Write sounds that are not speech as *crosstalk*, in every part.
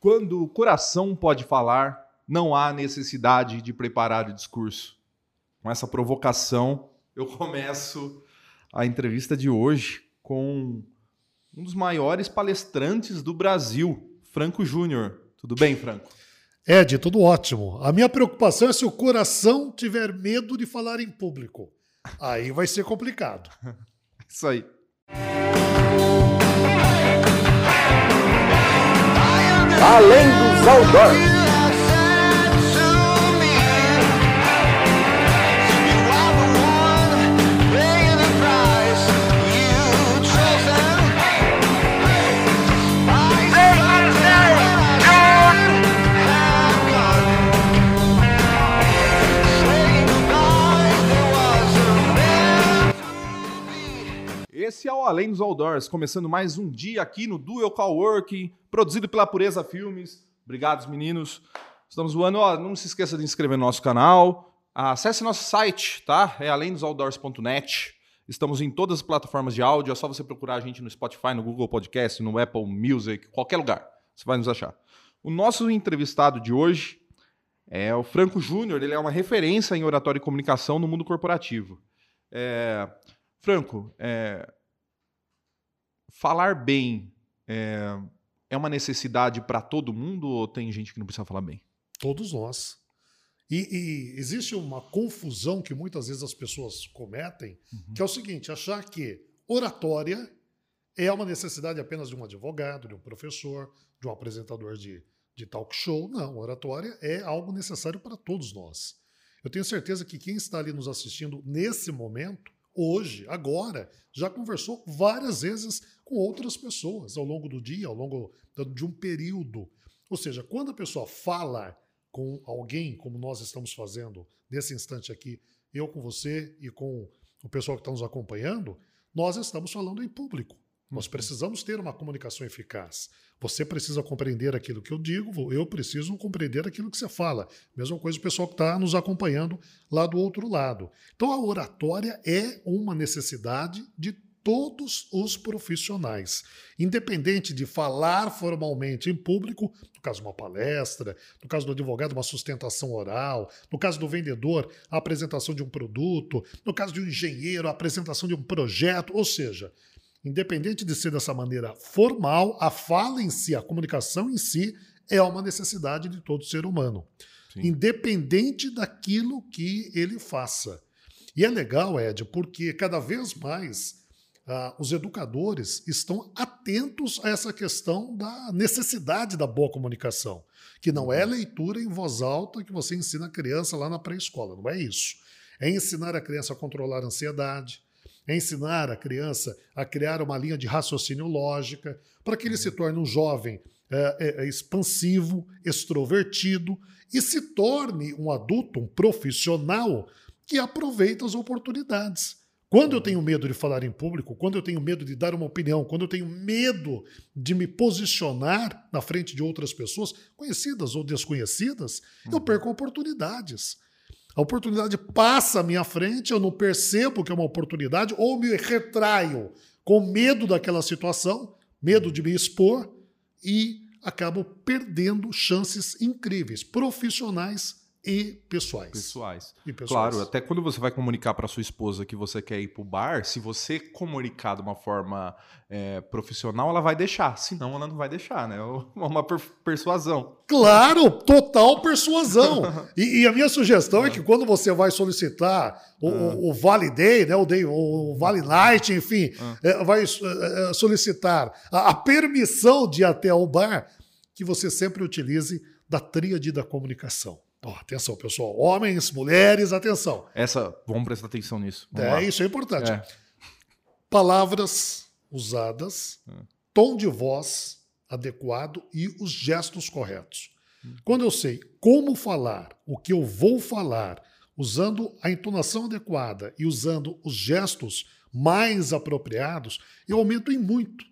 Quando o coração pode falar, não há necessidade de preparar o discurso. Com essa provocação, eu começo a entrevista de hoje com um dos maiores palestrantes do Brasil, Franco Júnior. Tudo bem, Franco? Ed, tudo ótimo. A minha preocupação é se o coração tiver medo de falar em público. Aí vai ser complicado. *laughs* Isso aí. Além dos outdoors. Esse é o Além dos Outdoors, começando mais um dia aqui no Duel Coworking, produzido pela Pureza Filmes. Obrigado, meninos. Estamos voando. Ó, não se esqueça de inscrever no nosso canal. Acesse nosso site, tá? É alemdosoutdoors.net. Estamos em todas as plataformas de áudio. É só você procurar a gente no Spotify, no Google Podcast, no Apple Music, qualquer lugar. Você vai nos achar. O nosso entrevistado de hoje é o Franco Júnior. Ele é uma referência em oratória e comunicação no mundo corporativo. É... Franco, é, falar bem é, é uma necessidade para todo mundo ou tem gente que não precisa falar bem? Todos nós. E, e, existe uma confusão que muitas vezes as pessoas cometem, uhum. que é o seguinte: achar que oratória é uma necessidade apenas de um advogado, de um professor, de um apresentador de, de talk show. Não, oratória é algo necessário para todos nós. Eu tenho certeza que quem está ali nos assistindo nesse momento hoje, agora, já conversou várias vezes com outras pessoas ao longo do dia, ao longo de um período. Ou seja, quando a pessoa fala com alguém, como nós estamos fazendo nesse instante aqui, eu com você e com o pessoal que está nos acompanhando, nós estamos falando em público. Nós uhum. precisamos ter uma comunicação eficaz. Você precisa compreender aquilo que eu digo, eu preciso compreender aquilo que você fala. Mesma coisa o pessoal que está nos acompanhando lá do outro lado. Então, a oratória é uma necessidade de todos os profissionais, independente de falar formalmente em público, no caso de uma palestra, no caso do advogado, uma sustentação oral, no caso do vendedor, a apresentação de um produto, no caso de um engenheiro, a apresentação de um projeto, ou seja, Independente de ser dessa maneira formal, a fala em si, a comunicação em si, é uma necessidade de todo ser humano. Sim. Independente daquilo que ele faça. E é legal, Ed, porque cada vez mais ah, os educadores estão atentos a essa questão da necessidade da boa comunicação, que não é uhum. leitura em voz alta que você ensina a criança lá na pré-escola, não é isso. É ensinar a criança a controlar a ansiedade, é ensinar a criança a criar uma linha de raciocínio lógica, para que ele se torne um jovem é, é, é, expansivo, extrovertido e se torne um adulto, um profissional que aproveita as oportunidades. Quando eu tenho medo de falar em público, quando eu tenho medo de dar uma opinião, quando eu tenho medo de me posicionar na frente de outras pessoas, conhecidas ou desconhecidas, uhum. eu perco oportunidades. A oportunidade passa à minha frente, eu não percebo que é uma oportunidade, ou me retraio com medo daquela situação, medo de me expor, e acabo perdendo chances incríveis, profissionais e pessoais. pessoais. E pessoais. Claro, até quando você vai comunicar para sua esposa que você quer ir para o bar, se você comunicar de uma forma é, profissional, ela vai deixar. Senão, ela não vai deixar, né? É uma persuasão. Claro, total persuasão. e, e, a minha sugestão é que quando você vai solicitar o, ah. o, o Vale Day, né, o, Day, o Vale Night, enfim, ah. é, vai é, é, solicitar a, a permissão de ir até o bar, que você sempre utilize da tríade da comunicação. Atenção, pessoal. Homens, mulheres, atenção. Essa, vamos prestar atenção nisso. Vamos é, lá. isso é importante. É. Palavras usadas, é. tom de voz adequado e os gestos corretos. Hum. Quando eu sei como falar, o que eu vou falar, usando a entonação adequada e usando os gestos mais apropriados, eu aumento em muito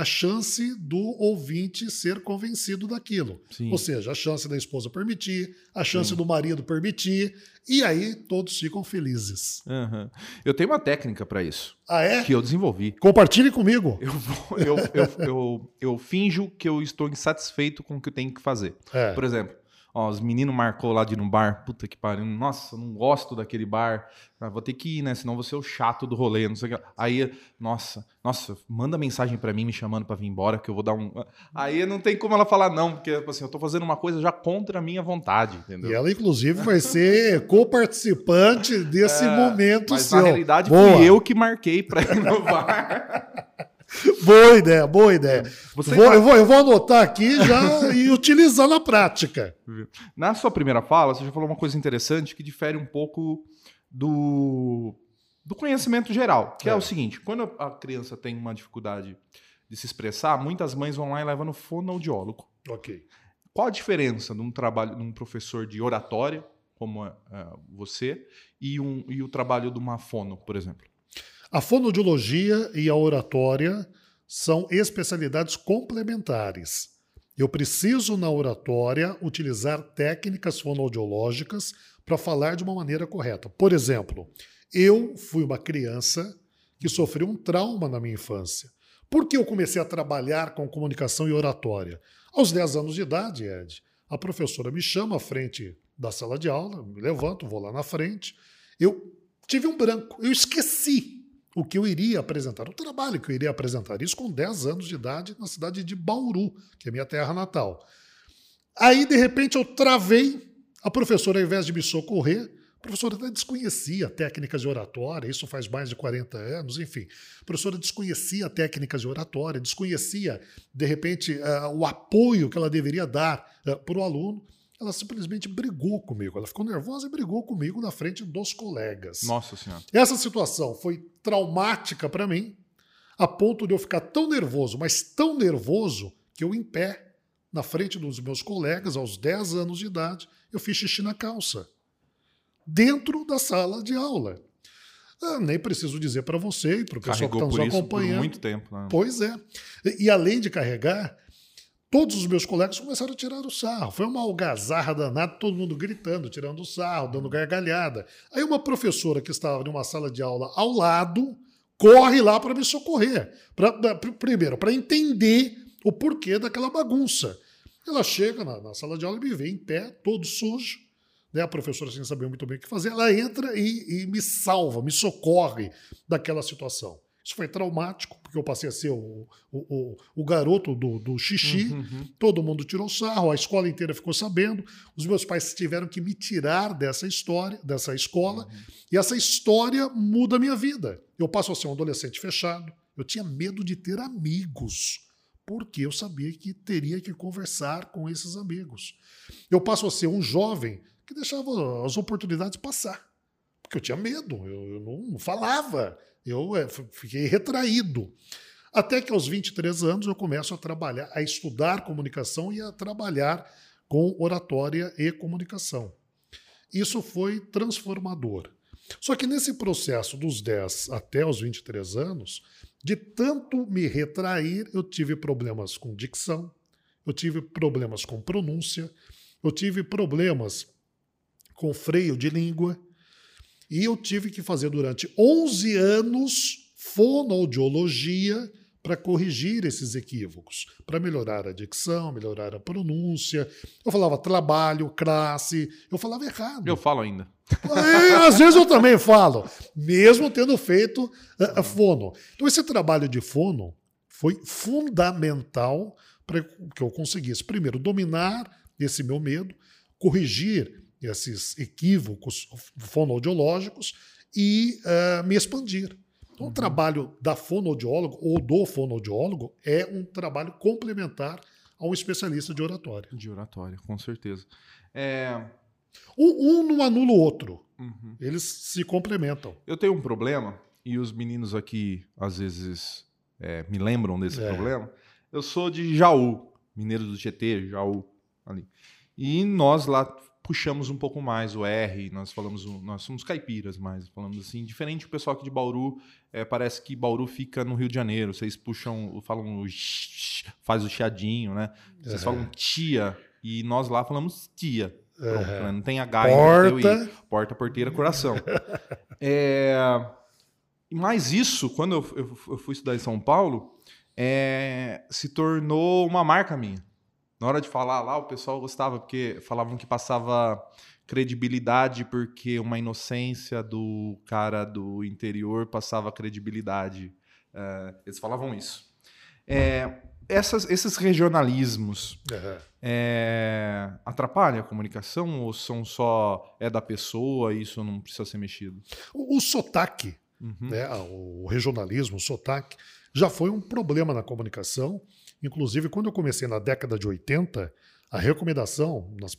a chance do ouvinte ser convencido daquilo. Sim. Ou seja, a chance da esposa permitir, a chance do marido permitir, e aí todos ficam felizes. Aham. Eu tenho uma técnica para isso, Ah, é? que eu desenvolvi. Compartilhe comigo. Eu, vou- eu, eu, eu, eu finjo que eu estou insatisfeito com o que eu tenho que fazer. É. Por exemplo, ó, os meninos marcou lá de ir no bar. Puta que pariu. Nossa, não gosto daquele bar. Ah, vou ter que ir, né? Senão vou ser o chato do rolê. Não sei o que. Aí, nossa, nossa, manda mensagem pra mim me chamando pra vir embora que eu vou dar um. Aí não tem como ela falar não, porque tipo assim, eu tô fazendo uma coisa já contra a minha vontade, entendeu? E ela, inclusive, vai ser co-participante desse É, momento Mas seu. na realidade Boa. fui eu que marquei pra ir no bar. *laughs* Boa ideia, boa ideia. Vou- eu, vou, eu vou anotar aqui já *laughs* e utilizar na prática. Na sua primeira fala, você já falou uma coisa interessante que difere um pouco do, do conhecimento geral, que é. É. o seguinte: quando a criança tem uma dificuldade de se expressar, muitas mães vão lá e levam no fonoaudiólogo. Ok. Qual a diferença de um trabalho de um professor de oratória, como é, você, e, um, e o trabalho de uma fono, por exemplo? A fonoaudiologia e a oratória são especialidades complementares. Eu preciso, na oratória, utilizar técnicas fonoaudiológicas para falar de uma maneira correta. Por exemplo, eu fui uma criança que sofreu um trauma na minha infância. Por que eu comecei a trabalhar com comunicação e oratória? Aos 10 anos de idade, Ed, a professora me chama à frente da sala de aula, me levanto, vou lá na frente. Eu tive um branco, eu esqueci o que eu iria apresentar, o trabalho que eu iria apresentar. Isso com 10 anos de idade na cidade de Bauru, que é minha terra natal. Aí, de repente, eu travei. A professora, ao invés de me socorrer, a professora até desconhecia técnicas de oratória, isso faz mais de 40 anos, enfim. A professora desconhecia técnicas de oratória, desconhecia, de repente, ah, o apoio que ela deveria dar para o aluno. Ela simplesmente brigou comigo. Ela ficou nervosa e brigou comigo na frente dos colegas. Nossa Senhora. Essa situação foi traumática para mim, a ponto de eu ficar tão nervoso, mas tão nervoso, que eu, em pé, na frente dos meus colegas, aos 10 anos de idade, eu fiz xixi na calça. Dentro da sala de aula. Ah, nem preciso dizer para você e para o pessoal que está nos isso por acompanhando. muito tempo. Né? Pois é. E, e além de carregar, todos os meus colegas começaram a tirar o sarro. Foi uma algazarra danada, todo mundo gritando, tirando o sarro, dando gargalhada. Aí uma professora que estava numa sala de aula ao lado corre lá para me socorrer. Pra, pra- primeiro, para entender o porquê daquela bagunça. Ela chega na, na sala de aula e me vê em pé, todo sujo. Né? A professora, sem saber muito bem o que fazer, ela entra e, e me salva, me socorre daquela situação. Isso foi traumático, porque eu passei a ser o, o, o, o garoto do, do xixi. Uhum. Todo mundo tirou sarro, a escola inteira ficou sabendo. Os meus pais tiveram que me tirar dessa história, dessa escola. E essa história muda a minha vida. Eu passo a ser um adolescente fechado. Eu tinha medo de ter amigos, porque eu sabia que teria que conversar com esses amigos. Eu passo a ser um jovem que deixava as oportunidades passar, porque eu tinha medo, eu, eu não falava, eu f- fiquei retraído. Até que aos 23 anos eu começo a trabalhar, a estudar comunicação e a trabalhar com oratória e comunicação. Isso foi transformador. Só que nesse processo dos 10 até os 23 anos, de tanto me retrair, eu tive problemas com dicção, eu tive problemas com pronúncia, eu tive problemas com freio de língua, e eu tive que fazer durante 11 anos fonoaudiologia para corrigir esses equívocos, para melhorar a dicção, melhorar a pronúncia. Eu falava trabalho, classe, eu falava errado. Eu falo ainda. É, às vezes eu também falo, mesmo tendo feito eh, fono. Então, esse trabalho de fono foi fundamental para que eu conseguisse, primeiro, dominar esse meu medo, corrigir esses equívocos fonoaudiológicos e eh, me expandir. Então, o trabalho da fonoaudiólogo ou do fonoaudiólogo é um trabalho complementar a um especialista de oratória. De oratória, com certeza. É, Um, um não anula o outro, uhum. eles se complementam. Eu tenho um problema, e os meninos aqui às vezes é, me lembram desse É. problema. Eu sou de Jaú, mineiro do Tietê, Jaú, ali. E nós lá puxamos um pouco mais o R, nós falamos, nós somos caipiras mais, falamos assim, diferente do pessoal aqui de Bauru, é, parece que Bauru fica no Rio de Janeiro, vocês puxam, falam, faz o chiadinho, né? Vocês Aham. falam tia, e nós lá falamos tia. Pronto, né? Não tem H Porta. Porta, porteira, coração. *laughs* é... E mais isso, quando eu, eu- eu fui estudar em São Paulo, é, se tornou uma marca minha. Na hora de falar lá, o pessoal gostava, porque falavam que passava credibilidade, porque uma inocência do cara do interior passava credibilidade. É, eles falavam isso. É, essas- esses regionalismos Aham. é, atrapalham a comunicação ou são só é da pessoa e isso não precisa ser mexido? O, o sotaque, Uhum. né, o regionalismo, o sotaque, já foi um problema na comunicação. Inclusive, quando eu comecei na década de 80, a recomendação nas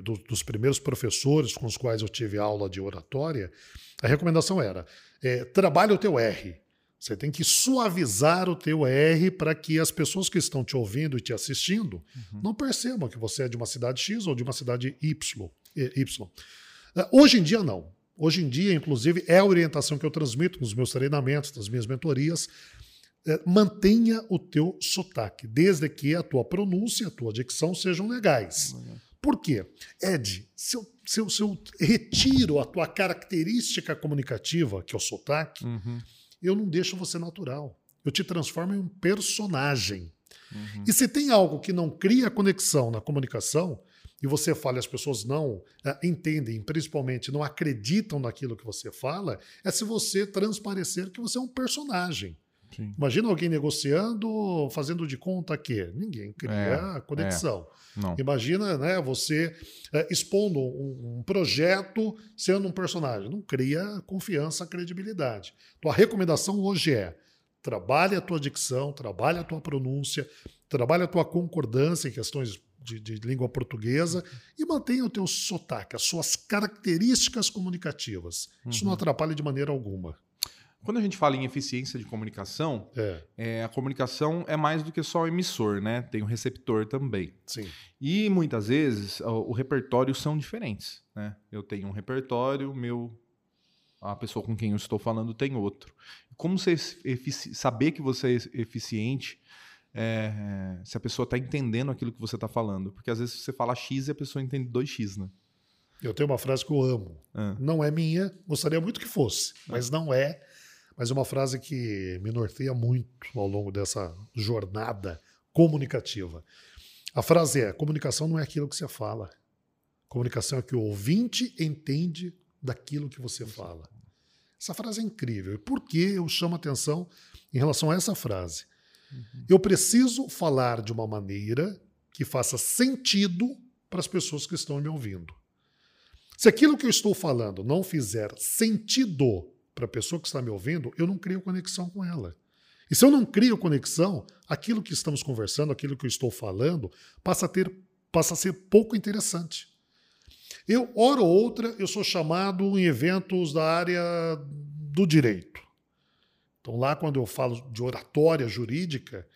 do- dos primeiros professores com os quais eu tive aula de oratória, a recomendação era: é, trabalhe o teu R. Você tem que suavizar o teu R para que as pessoas que estão te ouvindo e te assistindo não percebam que você é de uma cidade X ou de uma cidade Y. y. Eh, Hoje em dia, não. Hoje em dia, inclusive, é a orientação que eu transmito nos meus treinamentos, nas minhas mentorias. É, mantenha o teu sotaque, desde que a tua pronúncia, a tua dicção sejam legais. Por quê? Ed, se eu, se eu- se eu retiro a tua característica comunicativa, que é o sotaque, Uhum. eu não deixo você natural. Eu te transformo em um personagem. Uhum. E se tem algo que não cria conexão na comunicação, e você fala e as pessoas não eh, entendem, principalmente não acreditam naquilo que você fala, é se você transparecer que você é um personagem. Sim. Imagina alguém negociando, fazendo de conta que ninguém cria É, conexão. Não. Imagina né, você eh, expondo um, um projeto sendo um personagem. Não cria confiança, credibilidade. Então a recomendação hoje é trabalhe a tua dicção, trabalhe a tua pronúncia, trabalhe a tua concordância em questões de, de língua portuguesa e mantenha o teu sotaque, as suas características comunicativas. Isso não atrapalha de maneira alguma. Quando a gente fala em eficiência de comunicação, É, é, a comunicação é mais do que só o emissor, né? Tem o receptor também. sim. E muitas vezes o, o repertório são diferentes, né? Eu tenho um repertório, meu a pessoa com quem eu estou falando tem outro. Como você saber que você é eficiente é, se a pessoa está entendendo aquilo que você está falando? Porque às vezes você fala X e a pessoa entende 2X, né? Eu tenho uma frase que eu amo. Ah. Não é minha, gostaria muito que fosse, mas não é. Mas é uma frase que me norteia muito ao longo dessa jornada comunicativa. A frase é: comunicação não é aquilo que você fala. Comunicação é que o ouvinte entende daquilo que você fala. Essa frase é incrível. E por que eu chamo atenção em relação a essa frase? Eu preciso falar de uma maneira que faça sentido para as pessoas que estão me ouvindo. Se aquilo que eu estou falando não fizer sentido para a pessoa que está me ouvindo, eu não crio conexão com ela. E se eu não crio conexão, aquilo que estamos conversando, aquilo que eu estou falando, passa a, ter, passa a ser pouco interessante. Eu, hora ou outra, eu sou chamado em eventos da área do direito. Então, lá, quando eu falo de oratória jurídica,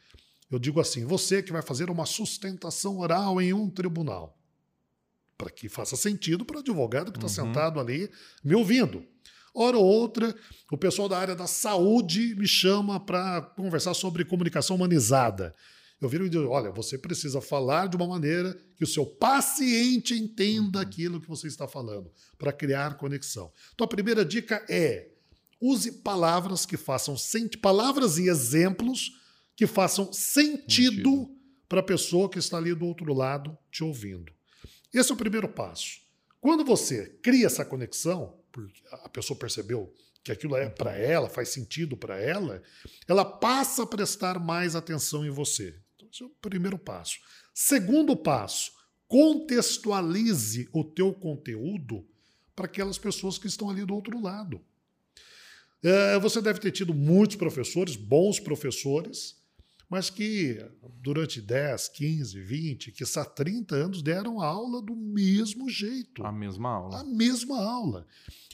eu digo assim: você que vai fazer uma sustentação oral em um tribunal para que faça sentido para o advogado que está Uhum. sentado ali me ouvindo. Hora ou outra, o pessoal da área da saúde me chama para conversar sobre comunicação humanizada. Eu viro e digo: olha, você precisa falar de uma maneira que o seu paciente entenda aquilo que você está falando, para criar conexão. Então, a primeira dica é: use palavras que façam sentido, palavras e exemplos que façam sentido Sentido. para a pessoa que está ali do outro lado te ouvindo. Esse é o primeiro passo. Quando você cria essa conexão, porque a pessoa percebeu que aquilo é para ela, faz sentido para ela, ela passa a prestar mais atenção em você. Então, esse é o primeiro passo. Segundo passo, contextualize o teu conteúdo para aquelas pessoas que estão ali do outro lado. É, você deve ter tido muitos professores, bons professores, mas que durante 10, 15, 20, quiçá 30 anos deram aula do mesmo jeito. A mesma aula. A mesma aula.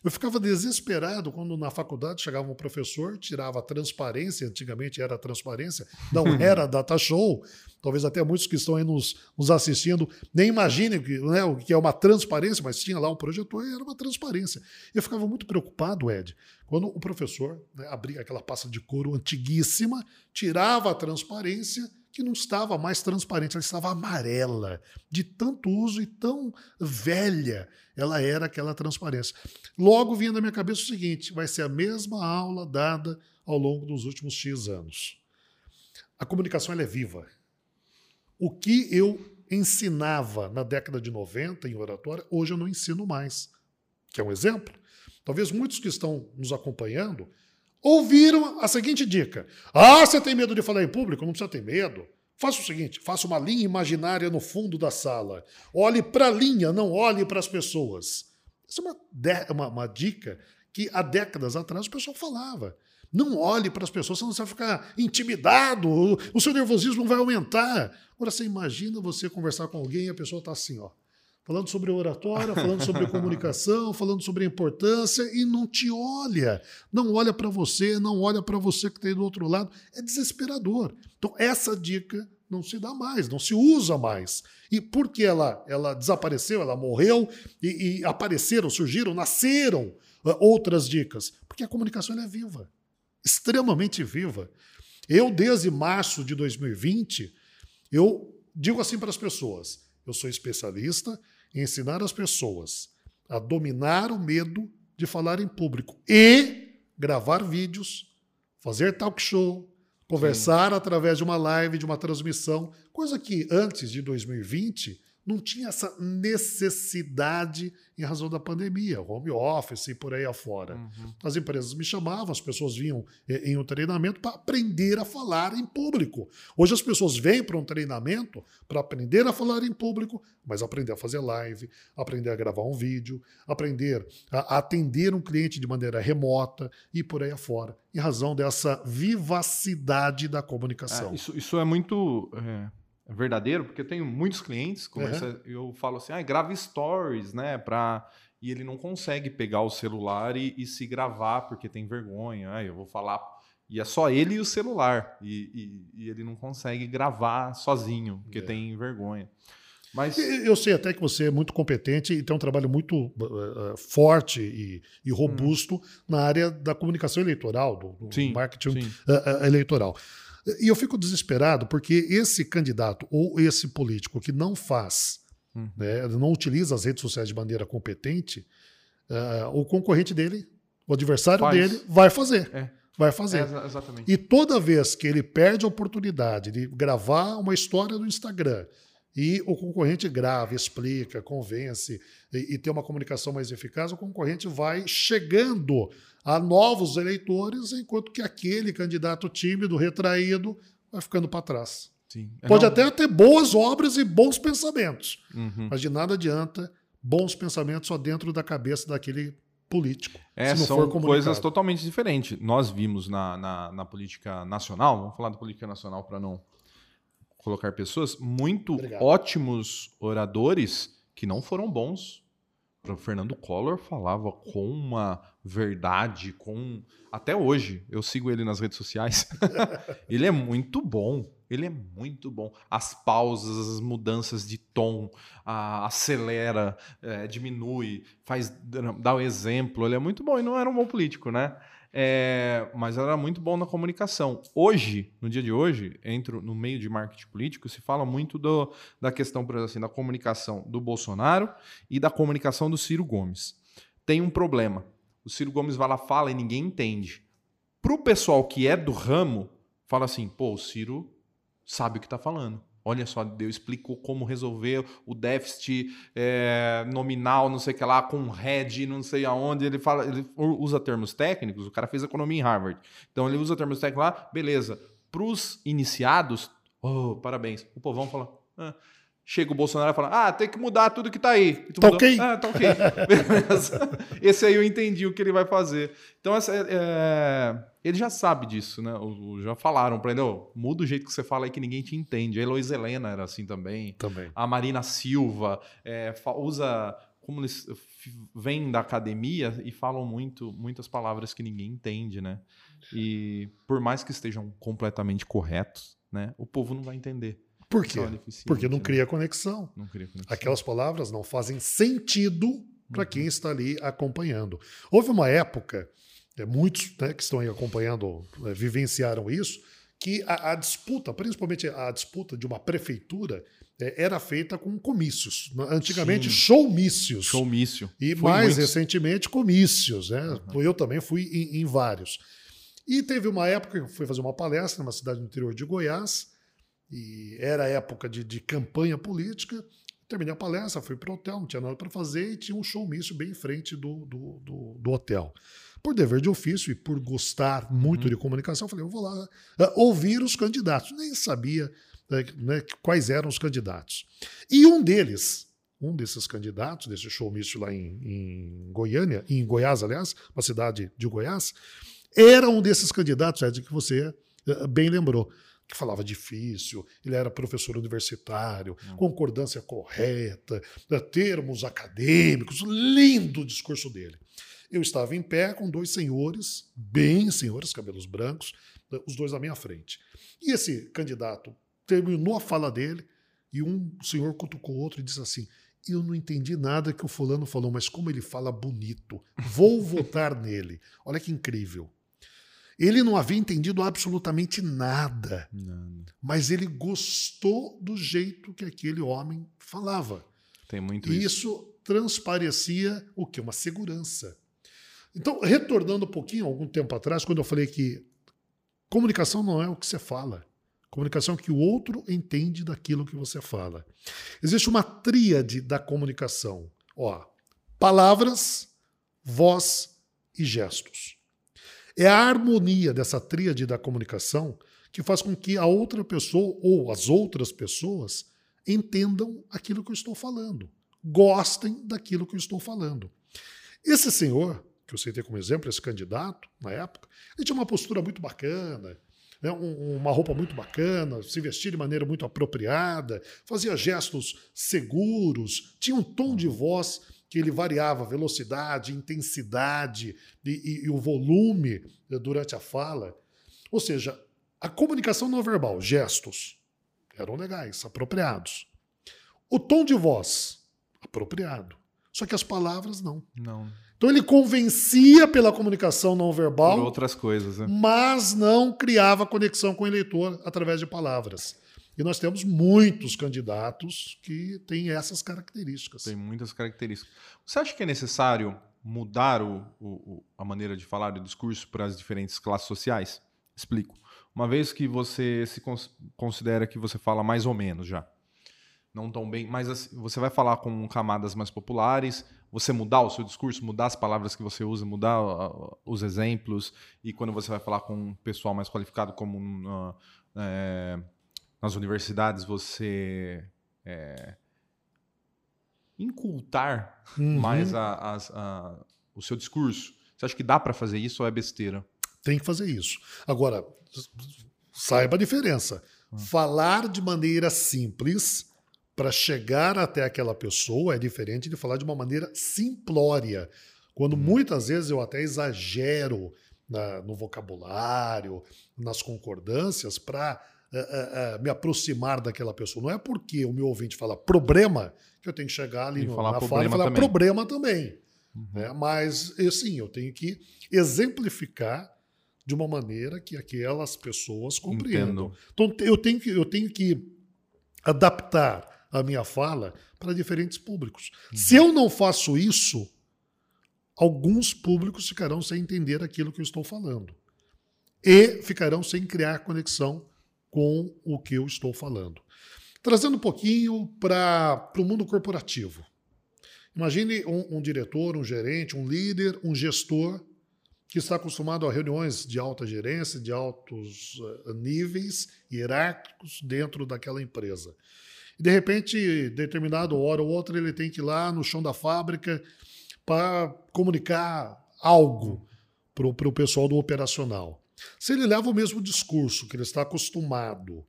Eu ficava desesperado quando na faculdade chegava um professor, tirava a transparência, antigamente era transparência, não *laughs* era data show, talvez até muitos que estão aí nos, nos assistindo nem imaginem que, né, o que é uma transparência, mas tinha lá um projetor e era uma transparência. Eu ficava muito preocupado, Ed, quando o professor né, abria aquela pasta de couro antiguíssima, tirava a transparência que não estava mais transparente, ela estava amarela, de tanto uso e tão velha ela era aquela transparência. Logo vinha na minha cabeça o seguinte: vai ser a mesma aula dada ao longo dos últimos X anos. A comunicação é viva. O que eu ensinava na década de 90 em oratória, hoje eu não ensino mais. Quer um exemplo? Talvez muitos que estão nos acompanhando ouviram a seguinte dica: Ah, você tem medo de falar em público? Não precisa ter medo. Faça o seguinte: faça uma linha imaginária no fundo da sala. Olhe para a linha, não olhe para as pessoas. Essa é uma, uma, uma, dica que há décadas atrás o pessoal falava. Não olhe para as pessoas, senão você vai ficar intimidado, o seu nervosismo vai aumentar. Agora você imagina você conversar com alguém e a pessoa está assim, ó falando sobre oratória, falando sobre *laughs* comunicação, falando sobre a importância e não te olha. Não olha para você, não olha para você que está aí do outro lado. É desesperador. Então, essa dica não se dá mais, não se usa mais. E por que ela, ela desapareceu, ela morreu e, e apareceram, surgiram, nasceram uh, outras dicas? Porque a comunicação é viva, extremamente viva. Eu, desde março de 2020, eu digo assim para as pessoas: eu sou especialista ensinar as pessoas a dominar o medo de falar em público e gravar vídeos, fazer talk show, conversar Sim. através de uma live, de uma transmissão, coisa que antes de 2020 não tinha essa necessidade em razão da pandemia, home office e por aí afora. Uhum. As empresas me chamavam, as pessoas vinham em um treinamento para aprender a falar em público. Hoje as pessoas vêm para um treinamento para aprender a falar em público, mas aprender a fazer live, aprender a gravar um vídeo, aprender a atender um cliente de maneira remota e por aí afora, em razão dessa vivacidade da comunicação. É, isso, isso é muito. É verdadeiro, porque eu tenho muitos clientes, uhum. eu falo assim, ah, grave stories, né, pra... E ele não consegue pegar o celular e, e se gravar, porque tem vergonha. Ah, eu vou falar... E é só ele e o celular. E, e, e ele não consegue gravar sozinho, porque é. tem vergonha. Mas... Eu sei até que você é muito competente e tem um trabalho muito uh, forte e, e robusto hum. na área da comunicação eleitoral, do, do sim, marketing sim. Uh, uh, eleitoral. E eu fico desesperado porque esse candidato ou esse político que não faz, uhum. né, não utiliza as redes sociais de maneira competente, uh, o concorrente dele, o adversário faz. dele, vai fazer. É. Vai fazer. É, exatamente. E toda vez que ele perde a oportunidade de gravar uma história no Instagram e o concorrente grava, explica, convence e, e tem uma comunicação mais eficaz, o concorrente vai chegando a novos eleitores, enquanto que aquele candidato tímido, retraído, vai ficando para trás. Sim. Pode Não... até ter boas obras e bons pensamentos, uhum. mas de nada adianta bons pensamentos só dentro da cabeça daquele político. É, são coisas totalmente diferentes. Nós vimos na, na, na política nacional, vamos falar da política nacional para não colocar pessoas, muito Obrigado. ótimos oradores que não foram bons. O Fernando Collor falava com uma verdade, com. Até hoje, eu sigo ele nas redes sociais. *laughs* ele é muito bom. Ele é muito bom. As pausas, as mudanças de tom, a, acelera, é, diminui, faz, dá o exemplo. Ele é muito bom e não era um bom político, né? É, mas era muito bom na comunicação. Hoje, no dia de hoje, entro no meio de marketing político, se fala muito do, da questão, por exemplo, assim, da comunicação do Bolsonaro e da comunicação do Ciro Gomes. Tem um problema. O Ciro Gomes vai lá, fala e ninguém entende. Para o pessoal que é do ramo, fala assim: pô, o Ciro sabe o que está falando. Olha só, Deus explicou como resolver o déficit é, nominal, não sei o que lá, com RED, não sei aonde. Ele fala, ele usa termos técnicos, o cara fez economia em Harvard. Então ele usa termos técnicos lá, beleza. Para os iniciados, oh, parabéns. O povão fala. Ah. Chega o Bolsonaro e fala: Ah, tem que mudar tudo que tá aí. Tá ok. Ah, tá ok. *laughs* Beleza. Esse aí eu entendi o que ele vai fazer. Então, essa, é, é ele já sabe disso, né? Já falaram para ele, oh, muda o jeito que você fala aí que ninguém te entende. A Heloísa Helena era assim também. Também. A Marina Silva é, usa como eles vêm da academia e falam muito muitas palavras que ninguém entende, né? E por mais que estejam completamente corretos, né, o povo não vai entender. Por quê? Porque não né? cria conexão. Não queria conexão. Aquelas palavras não fazem sentido Uhum. para quem está ali acompanhando. Houve uma época, é, muitos né, que estão aí acompanhando é, vivenciaram isso, que a, a disputa, principalmente a disputa de uma prefeitura, é, era feita com comícios. Antigamente, Sim. showmícios. Showmício. E Foi mais muitos. recentemente, comícios. Né? Uhum. Eu também fui em, em vários. E teve uma época que eu fui fazer uma palestra numa cidade no interior de Goiás, e era época de, de campanha política. Terminei a palestra, fui para o hotel, não tinha nada para fazer, e tinha um showmício bem em frente do, do, do, do hotel. Por dever de ofício e por gostar muito Uhum. de comunicação, falei, eu vou lá ah, ouvir os candidatos. Nem sabia né, né, quais eram os candidatos. E um deles, um desses candidatos, desse showmício lá em, em Goiânia, em Goiás, aliás, uma cidade de Goiás, era um desses candidatos, Ed, que você eh, bem lembrou, que falava difícil, ele era professor universitário, concordância correta, eh, termos acadêmicos, lindo o discurso dele. Eu estava em pé com dois senhores, bem senhores, cabelos brancos, eh, os dois à minha frente. E esse candidato terminou a fala dele e um senhor cutucou o outro e disse assim: Eu não entendi nada que o fulano falou, mas como ele fala bonito, vou *laughs* votar nele. Olha que incrível. Ele não havia entendido absolutamente nada, Não, mas ele gostou do jeito que aquele homem falava. tem muito E isso. isso transparecia o que? Uma segurança. Então, retornando um pouquinho, algum tempo atrás, quando eu falei que comunicação não é o que você fala. Comunicação é o que o outro entende daquilo que você fala. Existe uma tríade da comunicação. Ó, palavras, voz e gestos. É a harmonia dessa tríade da comunicação que faz com que a outra pessoa ou as outras pessoas entendam aquilo que eu estou falando, gostem daquilo que eu estou falando. Esse senhor, que eu citei como exemplo, esse candidato, na época, ele tinha uma postura muito bacana, né, um- uma roupa muito bacana, se vestia de maneira muito apropriada, fazia gestos seguros, tinha um tom de voz que ele variava velocidade, intensidade e, e- e o volume eh, durante a fala. Ou seja, a comunicação não verbal, gestos, eram legais, apropriados. O tom de voz, apropriado. Só que as palavras não. Não. Então ele convencia pela comunicação não verbal, Por outras coisas, né? mas não criava conexão com o eleitor através de palavras. E nós temos muitos candidatos que têm essas características. Tem muitas características. Você acha que é necessário mudar o, o- a maneira de falar, o discurso para as diferentes classes sociais? Explico. Uma vez que você se cons- considera que você fala mais ou menos já, não tão bem, mas assim, você vai falar com camadas mais populares, você mudar o seu discurso, mudar as palavras que você usa, mudar ah, os exemplos, e quando você vai falar com um pessoal mais qualificado, como na- é, nas universidades, você é, incultar Uhum. mais a- as- a- o seu discurso. Você acha que dá para fazer isso ou é besteira? Tem que fazer isso. Agora, saiba a diferença. Falar de maneira simples para chegar até aquela pessoa é diferente de falar de uma maneira simplória. Quando muitas vezes eu até exagero na- no vocabulário, nas concordâncias, para me aproximar daquela pessoa. Não é porque o meu ouvinte fala problema que eu tenho que chegar ali E no, falar na fala e problema falar também. problema também. Uhum. né? Mas, sim, eu tenho que exemplificar de uma maneira que aquelas pessoas compreendam. Entendo. Então, eu tenho que, eu tenho que adaptar a minha fala para diferentes públicos. Se eu não faço isso, alguns públicos ficarão sem entender aquilo que eu estou falando. E ficarão sem criar conexão com o que eu estou falando. Trazendo um pouquinho para o mundo corporativo. Imagine um, um diretor, um gerente, um líder, um gestor que está acostumado a reuniões de alta gerência, de altos eh, níveis hierárquicos dentro daquela empresa. E de repente, determinada hora ou outra, ele tem que ir lá no chão da fábrica para comunicar algo para o pessoal do operacional. Se ele leva o mesmo discurso que ele está acostumado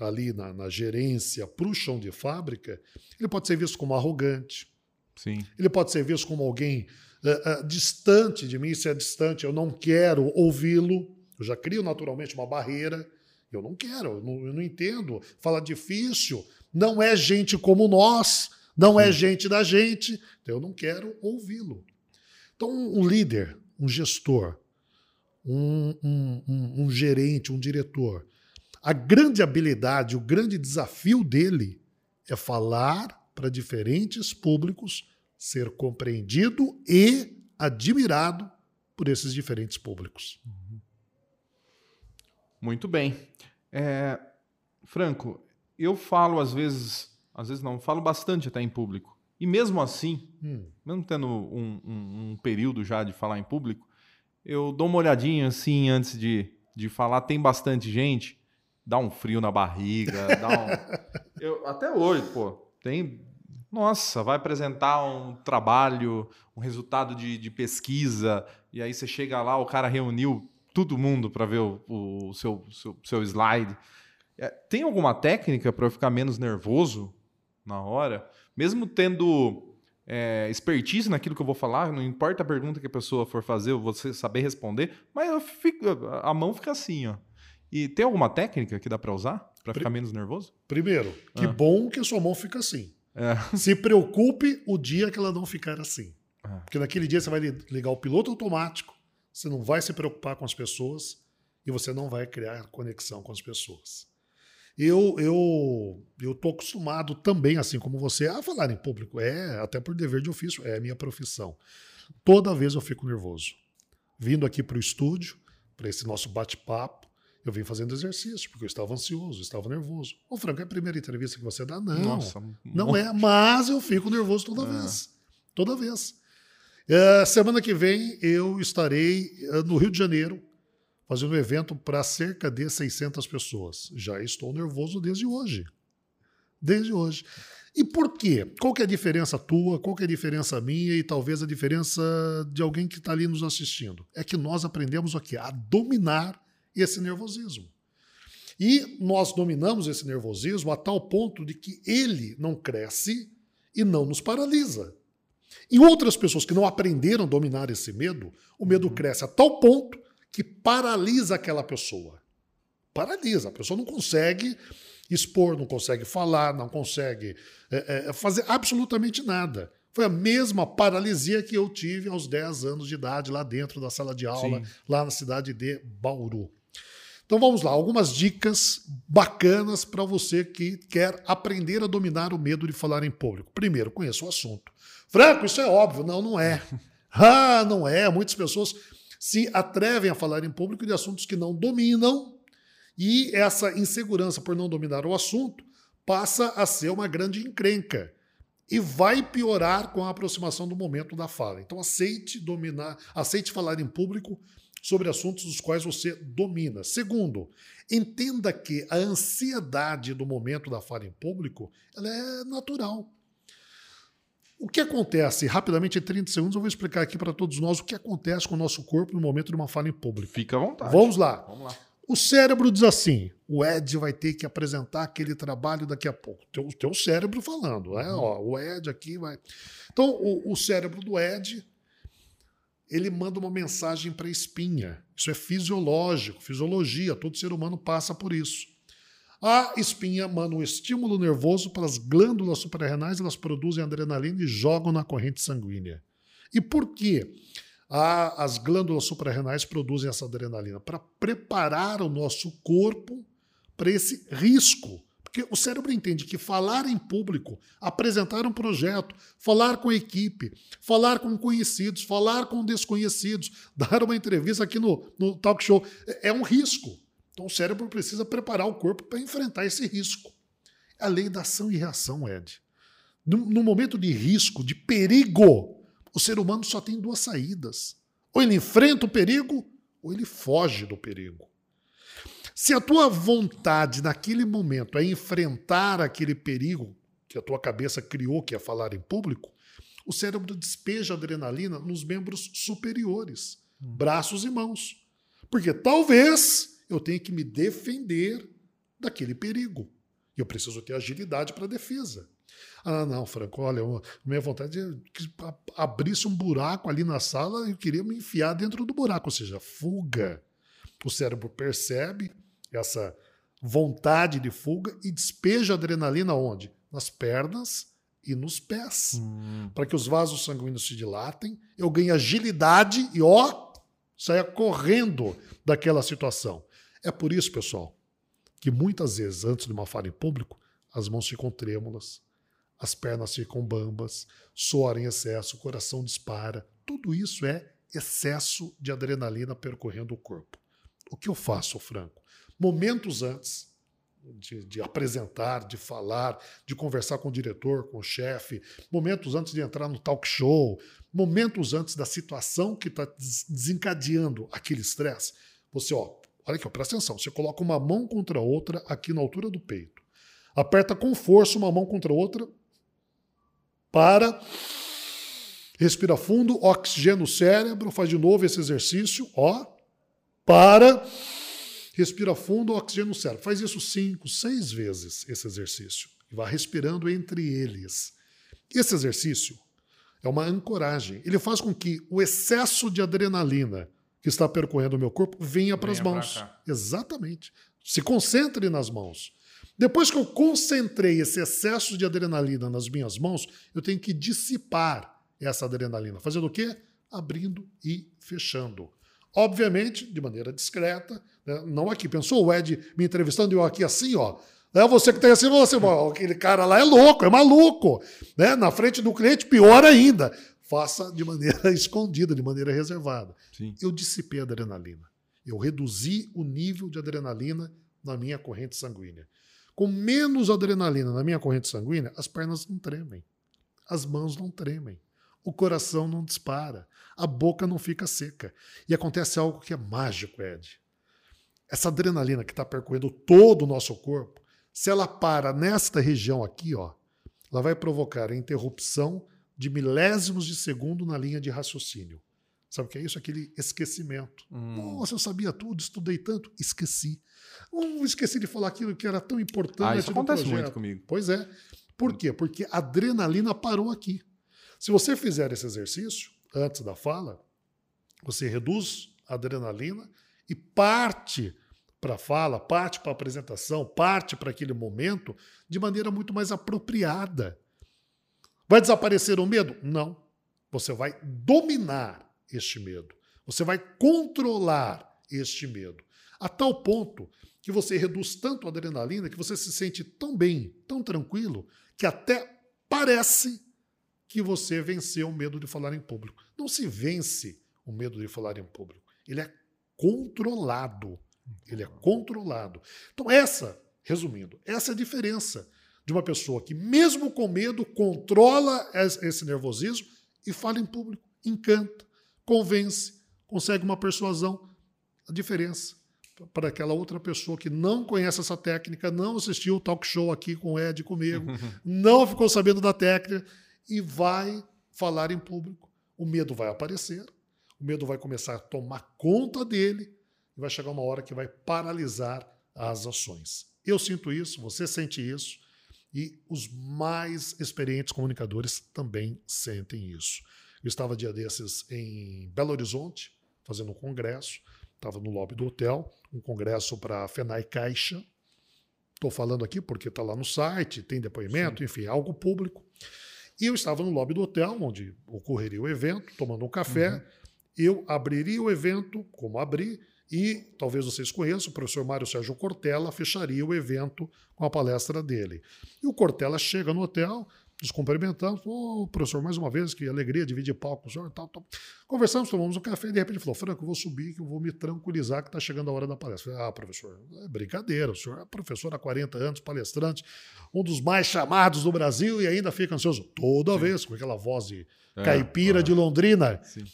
ali na, na gerência para o chão de fábrica, ele pode ser visto como arrogante, Sim. ele pode ser visto como alguém eh, eh, distante de mim. Se é distante, eu não quero ouvi-lo. Eu já crio naturalmente uma barreira Eu não quero, eu não, eu não entendo. Fala difícil, não é gente como nós, não é gente da gente, então eu não quero ouvi-lo. Então, um líder, um gestor, um, um, um, um gerente, um diretor, a grande habilidade, o grande desafio dele é falar para diferentes públicos, ser compreendido e admirado por esses diferentes públicos. Muito bem. É, Franco, eu falo às vezes, às vezes não, falo bastante até em público. E mesmo assim, Hum. mesmo tendo um, um- um período já de falar em público, eu dou uma olhadinha assim antes de, de falar. Tem bastante gente, dá um frio na barriga, dá um. *laughs* Eu, até hoje, pô, tem. Nossa, vai apresentar um trabalho, um resultado de, de pesquisa, e aí você chega lá, o cara reuniu todo mundo para ver o, o seu, seu, seu slide. É, tem alguma técnica para eu ficar menos nervoso na hora? Mesmo tendo é, expertise naquilo que eu vou falar, não importa a pergunta que a pessoa for fazer, eu vou saber responder, mas fico, a mão fica assim, ó. E tem alguma técnica que dá para usar para ficar menos nervoso? Primeiro, que Ah. bom que a sua mão fica assim. É. *laughs* Se preocupe o dia que ela não ficar assim. Ah. Porque naquele dia você vai li- ligar o piloto automático, você não vai se preocupar com as pessoas e você não vai criar conexão com as pessoas. Eu eu eu tô acostumado também, assim como você, a falar em público. É, até por dever de ofício, é a minha profissão. Toda vez eu fico nervoso. Vindo aqui para o estúdio, para esse nosso bate-papo, eu vim fazendo exercício, porque eu estava ansioso, eu estava nervoso. Ô, Franco, é a primeira entrevista que você dá? Não. Nossa, Não é, mas eu fico nervoso toda É. vez. Toda vez. É, semana que vem eu estarei é, no Rio de Janeiro fazendo um evento para cerca de 600 pessoas. Já estou nervoso desde hoje. Desde hoje. E por quê? Qual que é a diferença tua? Qual que é a diferença minha e talvez a diferença de alguém que está ali nos assistindo? É que nós aprendemos o quê? A dominar esse nervosismo. E nós dominamos esse nervosismo a tal ponto de que ele não cresce e não nos paralisa. Em outras pessoas que não aprenderam a dominar esse medo, o medo cresce a tal ponto que paralisa aquela pessoa. Paralisa. A pessoa não consegue expor, não consegue falar, não consegue é, é, fazer absolutamente nada. Foi a mesma paralisia que eu tive aos 10 anos de idade, lá dentro da sala de aula, Sim. lá na cidade de Bauru. Então vamos lá, algumas dicas bacanas para você que quer aprender a dominar o medo de falar em público. Primeiro, conheça o assunto. Franco, isso é óbvio. Não, não é. *laughs* Ah, não é. Muitas pessoas se atrevem a falar em público de assuntos que não dominam e essa insegurança por não dominar o assunto passa a ser uma grande encrenca e vai piorar com a aproximação do momento da fala. Então aceite dominar, aceite falar em público sobre assuntos dos quais você domina. Segundo, entenda que a ansiedade do momento da fala em público ela é natural. O que acontece, rapidamente, em 30 segundos, eu vou explicar aqui para todos nós o que acontece com o nosso corpo no momento de uma fala em público. Fica à vontade. Vamos lá. Vamos lá. O cérebro diz assim: o Ed vai ter que apresentar aquele trabalho daqui a pouco. Teu, teu cérebro falando, né? Ó, o Ed aqui vai. Então, o, o cérebro do Ed ele manda uma mensagem para a espinha. Isso é fisiológico, fisiologia. Todo ser humano passa por isso. A espinha manda um estímulo nervoso para as glândulas suprarrenais, elas produzem adrenalina e jogam na corrente sanguínea. E por quê? A- as glândulas suprarrenais produzem essa adrenalina para preparar o nosso corpo para esse risco. Porque o cérebro entende que falar em público, apresentar um projeto, falar com a equipe, falar com conhecidos, falar com desconhecidos, *laughs* dar uma entrevista aqui no, no talk show, é- é um risco. Então o cérebro precisa preparar o corpo para enfrentar esse risco. É a lei da ação e reação, Ed. No, no momento de risco, de perigo, o ser humano só tem duas saídas. Ou ele enfrenta o perigo, ou ele foge do perigo. Se a tua vontade naquele momento é enfrentar aquele perigo que a tua cabeça criou, que é falar em público, o cérebro despeja adrenalina nos membros superiores, braços e mãos. Porque talvez eu tenha que me defender daquele perigo. E eu preciso ter agilidade para defesa. Ah, não, Franco, olha, eu- minha vontade é que a- abrisse um buraco ali na sala e eu queria me enfiar dentro do buraco, ou seja, fuga. O cérebro percebe essa vontade de fuga e despeja adrenalina onde? Nas pernas e nos pés. Hum. Para que os vasos sanguíneos se dilatem, eu ganhe agilidade e, ó, saia correndo daquela situação. É por isso, pessoal, que muitas vezes, antes de uma fala em público, as mãos ficam trêmulas, as pernas ficam bambas, suor em excesso, o coração dispara. Tudo isso é excesso de adrenalina percorrendo o corpo. O que eu faço, Franco? Momentos antes de, de apresentar, de falar, de conversar com o diretor, com o chefe, momentos antes de entrar no talk show, momentos antes da situação que está desencadeando aquele estresse, você, ó, olha aqui, ó, presta atenção, você coloca uma mão contra a outra aqui na altura do peito. Aperta com força uma mão contra a outra, para, respira fundo, oxigênio no cérebro, faz de novo esse exercício, ó, para, respira fundo, oxigênio no cérebro. Faz isso cinco, seis vezes, esse exercício. E vá respirando entre eles. Esse exercício é uma ancoragem. Ele faz com que o excesso de adrenalina que está percorrendo o meu corpo venha para as pra mãos. cá. Exatamente. Se concentre nas mãos. Depois que eu concentrei esse excesso de adrenalina nas minhas mãos, eu tenho que dissipar essa adrenalina. Fazendo o quê? Abrindo e fechando. Obviamente, de maneira discreta, né? não aqui. Pensou o Ed me entrevistando e eu aqui assim, ó. É você que tem assim, você, aquele cara lá é louco, é maluco. Né? Na frente do cliente, pior ainda. Faça de maneira *laughs* escondida, de maneira reservada. Sim. Eu dissipei a adrenalina. Eu reduzi o nível de adrenalina na minha corrente sanguínea. Com menos adrenalina na minha corrente sanguínea, as pernas não tremem, as mãos não tremem, o coração não dispara, a boca não fica seca. E acontece algo que é mágico, Ed. Essa adrenalina que está percorrendo todo o nosso corpo, se ela para nesta região aqui, ó, ela vai provocar a interrupção de milésimos de segundo na linha de raciocínio. Sabe o que é isso? Aquele esquecimento. Hum. Nossa, eu sabia tudo, estudei tanto, esqueci. Uh, esqueci de falar aquilo que era tão importante. Ah, isso acontece projeto. muito comigo. Pois é. Por quê? Porque a adrenalina parou aqui. Se você fizer esse exercício antes da fala, você reduz a adrenalina e parte para a fala, parte para a apresentação, parte para aquele momento de maneira muito mais apropriada. Vai desaparecer o medo? Não. Você vai dominar este medo. Você vai controlar este medo. A tal ponto que você reduz tanto a adrenalina que você se sente tão bem, tão tranquilo, que até parece que você venceu o medo de falar em público. Não se vence o medo de falar em público. Ele é controlado. Ele é controlado. Então, essa, resumindo, essa é a diferença de uma pessoa que, mesmo com medo, controla es- esse nervosismo e fala em público, encanta, convence, consegue uma persuasão. A diferença para aquela outra pessoa que não conhece essa técnica, não assistiu o talk show aqui com o Ed comigo, *laughs* não ficou sabendo da técnica e vai falar em público. O medo vai aparecer, o medo vai começar a tomar conta dele e vai chegar uma hora que vai paralisar as ações. Eu sinto isso, você sente isso e os mais experientes comunicadores também sentem isso. Eu estava dia desses em Belo Horizonte, fazendo um congresso, estava no lobby do hotel, um congresso para a FENAI Caixa. Estou falando aqui porque está lá no site, tem depoimento, enfim, é algo público. E eu estava no lobby do hotel, onde ocorreria o evento, tomando um café. Eu abriria o evento, como abri, e talvez vocês conheçam, o professor Mário Sérgio Cortella fecharia o evento com a palestra dele. E o Cortella chega no hotel, nos cumprimentamos, ô professor, mais uma vez, que alegria dividir palco com o senhor, tal, tal. Conversamos, tomamos um café, e de repente ele falou, Franco, eu vou subir, que eu vou me tranquilizar que está chegando a hora da palestra. Falei, ah, professor, é brincadeira, o senhor é professor há 40 anos, palestrante, um dos mais chamados do Brasil e ainda fica ansioso toda vez, com aquela voz de É, caipira é. de Londrina, Sim.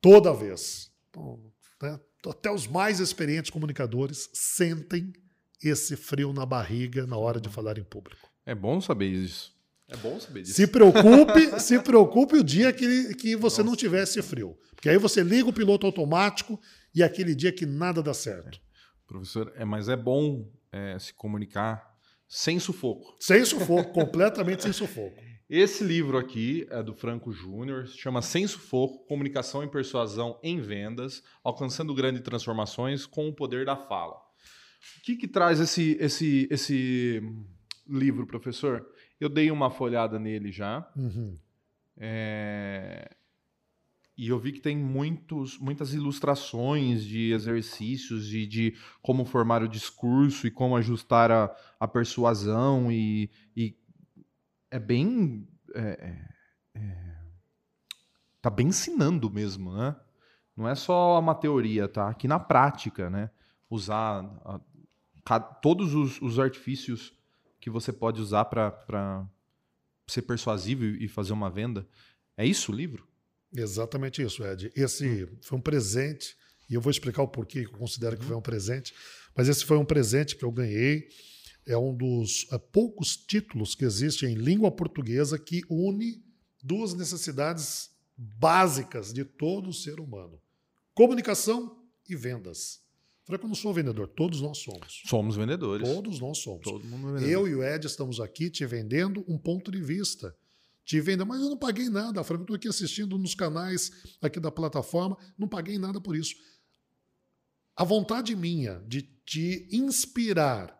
toda vez. Então, né, até os mais experientes comunicadores sentem esse frio na barriga na hora de falar em público. É bom saber isso. É bom saber disso. Se preocupe, se preocupe o dia que, que você não tiver esse frio. Porque aí você liga o piloto automático e é aquele dia que nada dá certo. Professor, é, mas é bom é, se comunicar sem sufoco. Sem sufoco, completamente sem sufoco. Esse livro aqui é do Franco Júnior, se chama Sem Sufoco, Comunicação e Persuasão em Vendas, alcançando grandes transformações com o poder da fala. O que, que traz esse, esse, esse livro, professor? Eu dei uma folhada nele já. Uhum. É, E eu vi que tem muitos, muitas ilustrações de exercícios de, de como formar o discurso e como ajustar a, a persuasão e, e é bem é, é, é, tá bem ensinando mesmo, né? Não é só uma teoria, tá? Aqui na prática, né? Usar a- ca- todos os, os artifícios que você pode usar para ser persuasivo e e fazer uma venda. É isso o livro? Exatamente isso, Ed. Esse foi um presente, e eu vou explicar o porquê que eu considero que foi um presente, mas esse foi um presente que eu ganhei. É um dos eh, poucos títulos que existem em língua portuguesa que une duas necessidades básicas de todo ser humano: comunicação e vendas. Falei que eu não sou vendedor, todos nós somos. Somos vendedores. Todos nós somos. Todo mundo é vendedor. Eu e o Ed estamos aqui te vendendo um ponto de vista. Te vendendo, mas eu não paguei nada. Franco, eu estou aqui assistindo nos canais aqui da plataforma, não paguei nada por isso. A vontade minha de te inspirar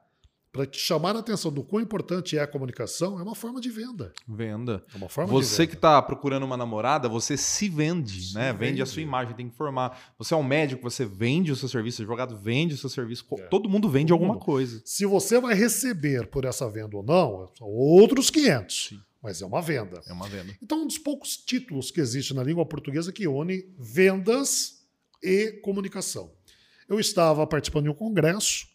para te chamar a atenção do quão importante é a comunicação é uma forma de venda. Venda. É uma forma Você de que está procurando uma namorada, você se vende, Se né? Vende. a vende. sua imagem, tem que formar. Você é um médico, você vende o seu serviço, advogado vende o seu serviço. É. Todo mundo vende Todo alguma mundo. coisa. Se você vai receber por essa venda ou não, são outros 500. Sim. Mas é uma venda. É uma venda. Então, um dos poucos títulos que existe na língua portuguesa que une vendas e comunicação. Eu estava participando de um congresso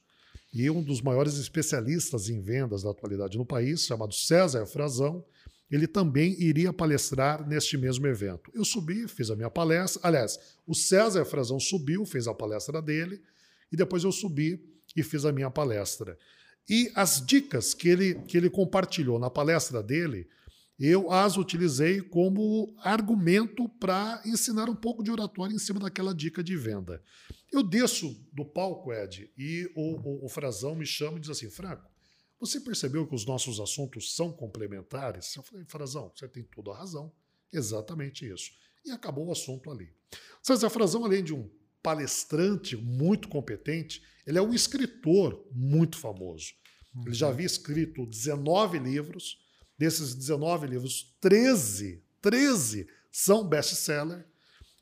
e um dos maiores especialistas em vendas da atualidade no país, chamado César Frazão, ele também iria palestrar neste mesmo evento. Eu subi, fiz a minha palestra. Aliás, o César Frazão subiu, fez a palestra dele, e depois eu subi e fiz a minha palestra. E as dicas que ele, que ele compartilhou na palestra dele, eu as utilizei como argumento para ensinar um pouco de oratória em cima daquela dica de venda. Eu desço do palco, Ed, e o, o, o Frazão me chama e diz assim: Franco, você percebeu que os nossos assuntos são complementares? Eu falei, Frazão, você tem toda a razão. Exatamente isso. E acabou o assunto ali. César Frazão, além de um palestrante muito competente, ele é um escritor muito famoso. Ele já havia escrito 19 livros. Desses 19 livros, 13, 13 são best-seller.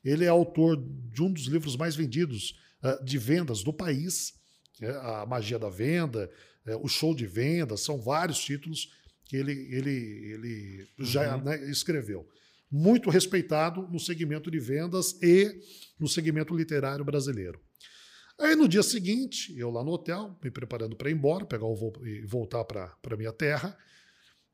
Ele é autor de um dos livros mais vendidos uh, de vendas do país, é A Magia da Venda, é, O Show de Vendas, são vários títulos que ele, ele, ele já Uhum. né, escreveu. Muito respeitado no segmento de vendas e no segmento literário brasileiro. Aí no dia seguinte, eu lá no hotel, me preparando para ir embora, pegar o voo e voltar para a minha terra,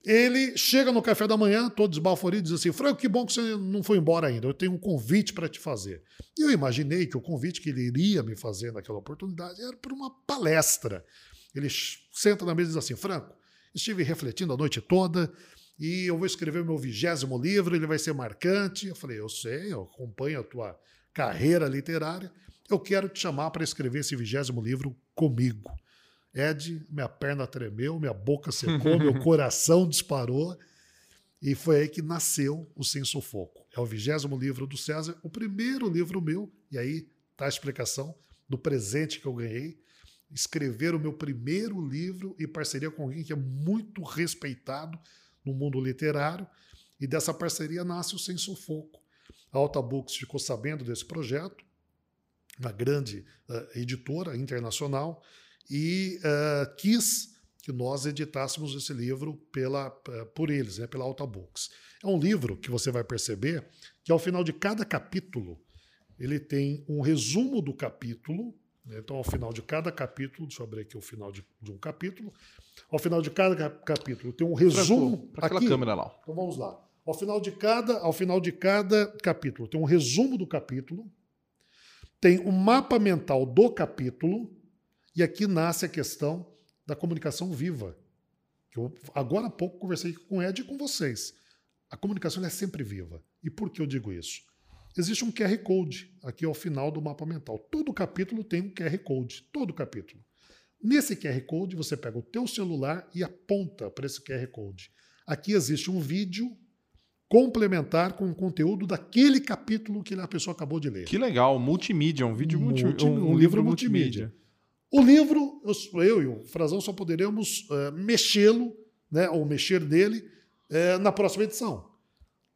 ele chega no café da manhã, todo desbaforido, diz assim: Franco, que bom que você não foi embora ainda. Eu tenho um convite para te fazer. E eu imaginei que o convite que ele iria me fazer naquela oportunidade era para uma palestra. Ele senta na mesa e diz assim: Franco, estive refletindo a noite toda e eu vou escrever meu vigésimo livro, ele vai ser marcante. Eu falei: Eu sei, eu acompanho a tua carreira literária. Eu quero te chamar para escrever esse vigésimo livro comigo. Ed, minha perna tremeu, minha boca secou, *laughs* meu coração disparou. E foi aí que nasceu o Sem Sufoco. É o vigésimo livro do César, o primeiro livro meu, e aí está a explicação do presente que eu ganhei. Escrever o meu primeiro livro em parceria com alguém que é muito respeitado no mundo literário. E dessa parceria nasce o Sem Sufoco. A Alta Books ficou sabendo desse projeto, uma grande uh, editora internacional, e uh, quis que nós editássemos esse livro pela, uh, por eles, né, pela Alta Books. É um livro que você vai perceber que ao final de cada capítulo ele tem um resumo do capítulo. Né, então, ao final de cada capítulo, deixa eu abrir aqui o final de, de um capítulo. Ao final de cada capítulo tem um resumo. Para aquela aqui. câmera lá. Então vamos lá. Ao final de cada, ao final de cada capítulo tem um resumo do capítulo, tem um mapa mental do capítulo e aqui nasce a questão da comunicação viva. Eu agora há pouco conversei com o Ed e com vocês. A comunicação é sempre viva. E por que eu digo isso? Existe um QR Code aqui ao final do mapa mental. Todo capítulo tem um QR Code. Todo capítulo. Nesse QR Code, você pega o teu celular e aponta para esse QR Code. Aqui existe um vídeo complementar com o conteúdo daquele capítulo que a pessoa acabou de ler. Que legal, multimídia, um vídeo multi, Multi- um, um livro multimídia. O livro, eu, eu e o Frazão só poderemos uh, mexê-lo, né, ou mexer nele, uh, na próxima edição.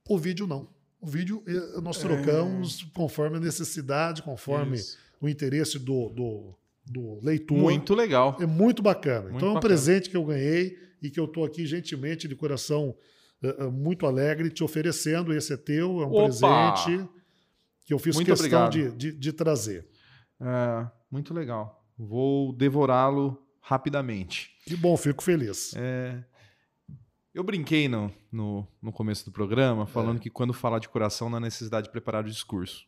O vídeo não. O vídeo uh, nós trocamos é. conforme a necessidade, conforme Isso. o interesse do, do, do, leitor. Muito legal. É muito bacana. Muito então é um bacana. presente que eu ganhei e que eu estou aqui gentilmente, de coração muito alegre, te oferecendo. Esse é teu, é um Opa! presente que eu fiz muito questão de, de, de, trazer. É, muito legal. Vou devorá-lo rapidamente. Que bom, fico feliz. É, eu brinquei no, no, no, começo do programa falando é. que quando falar de coração não há necessidade de preparar o discurso.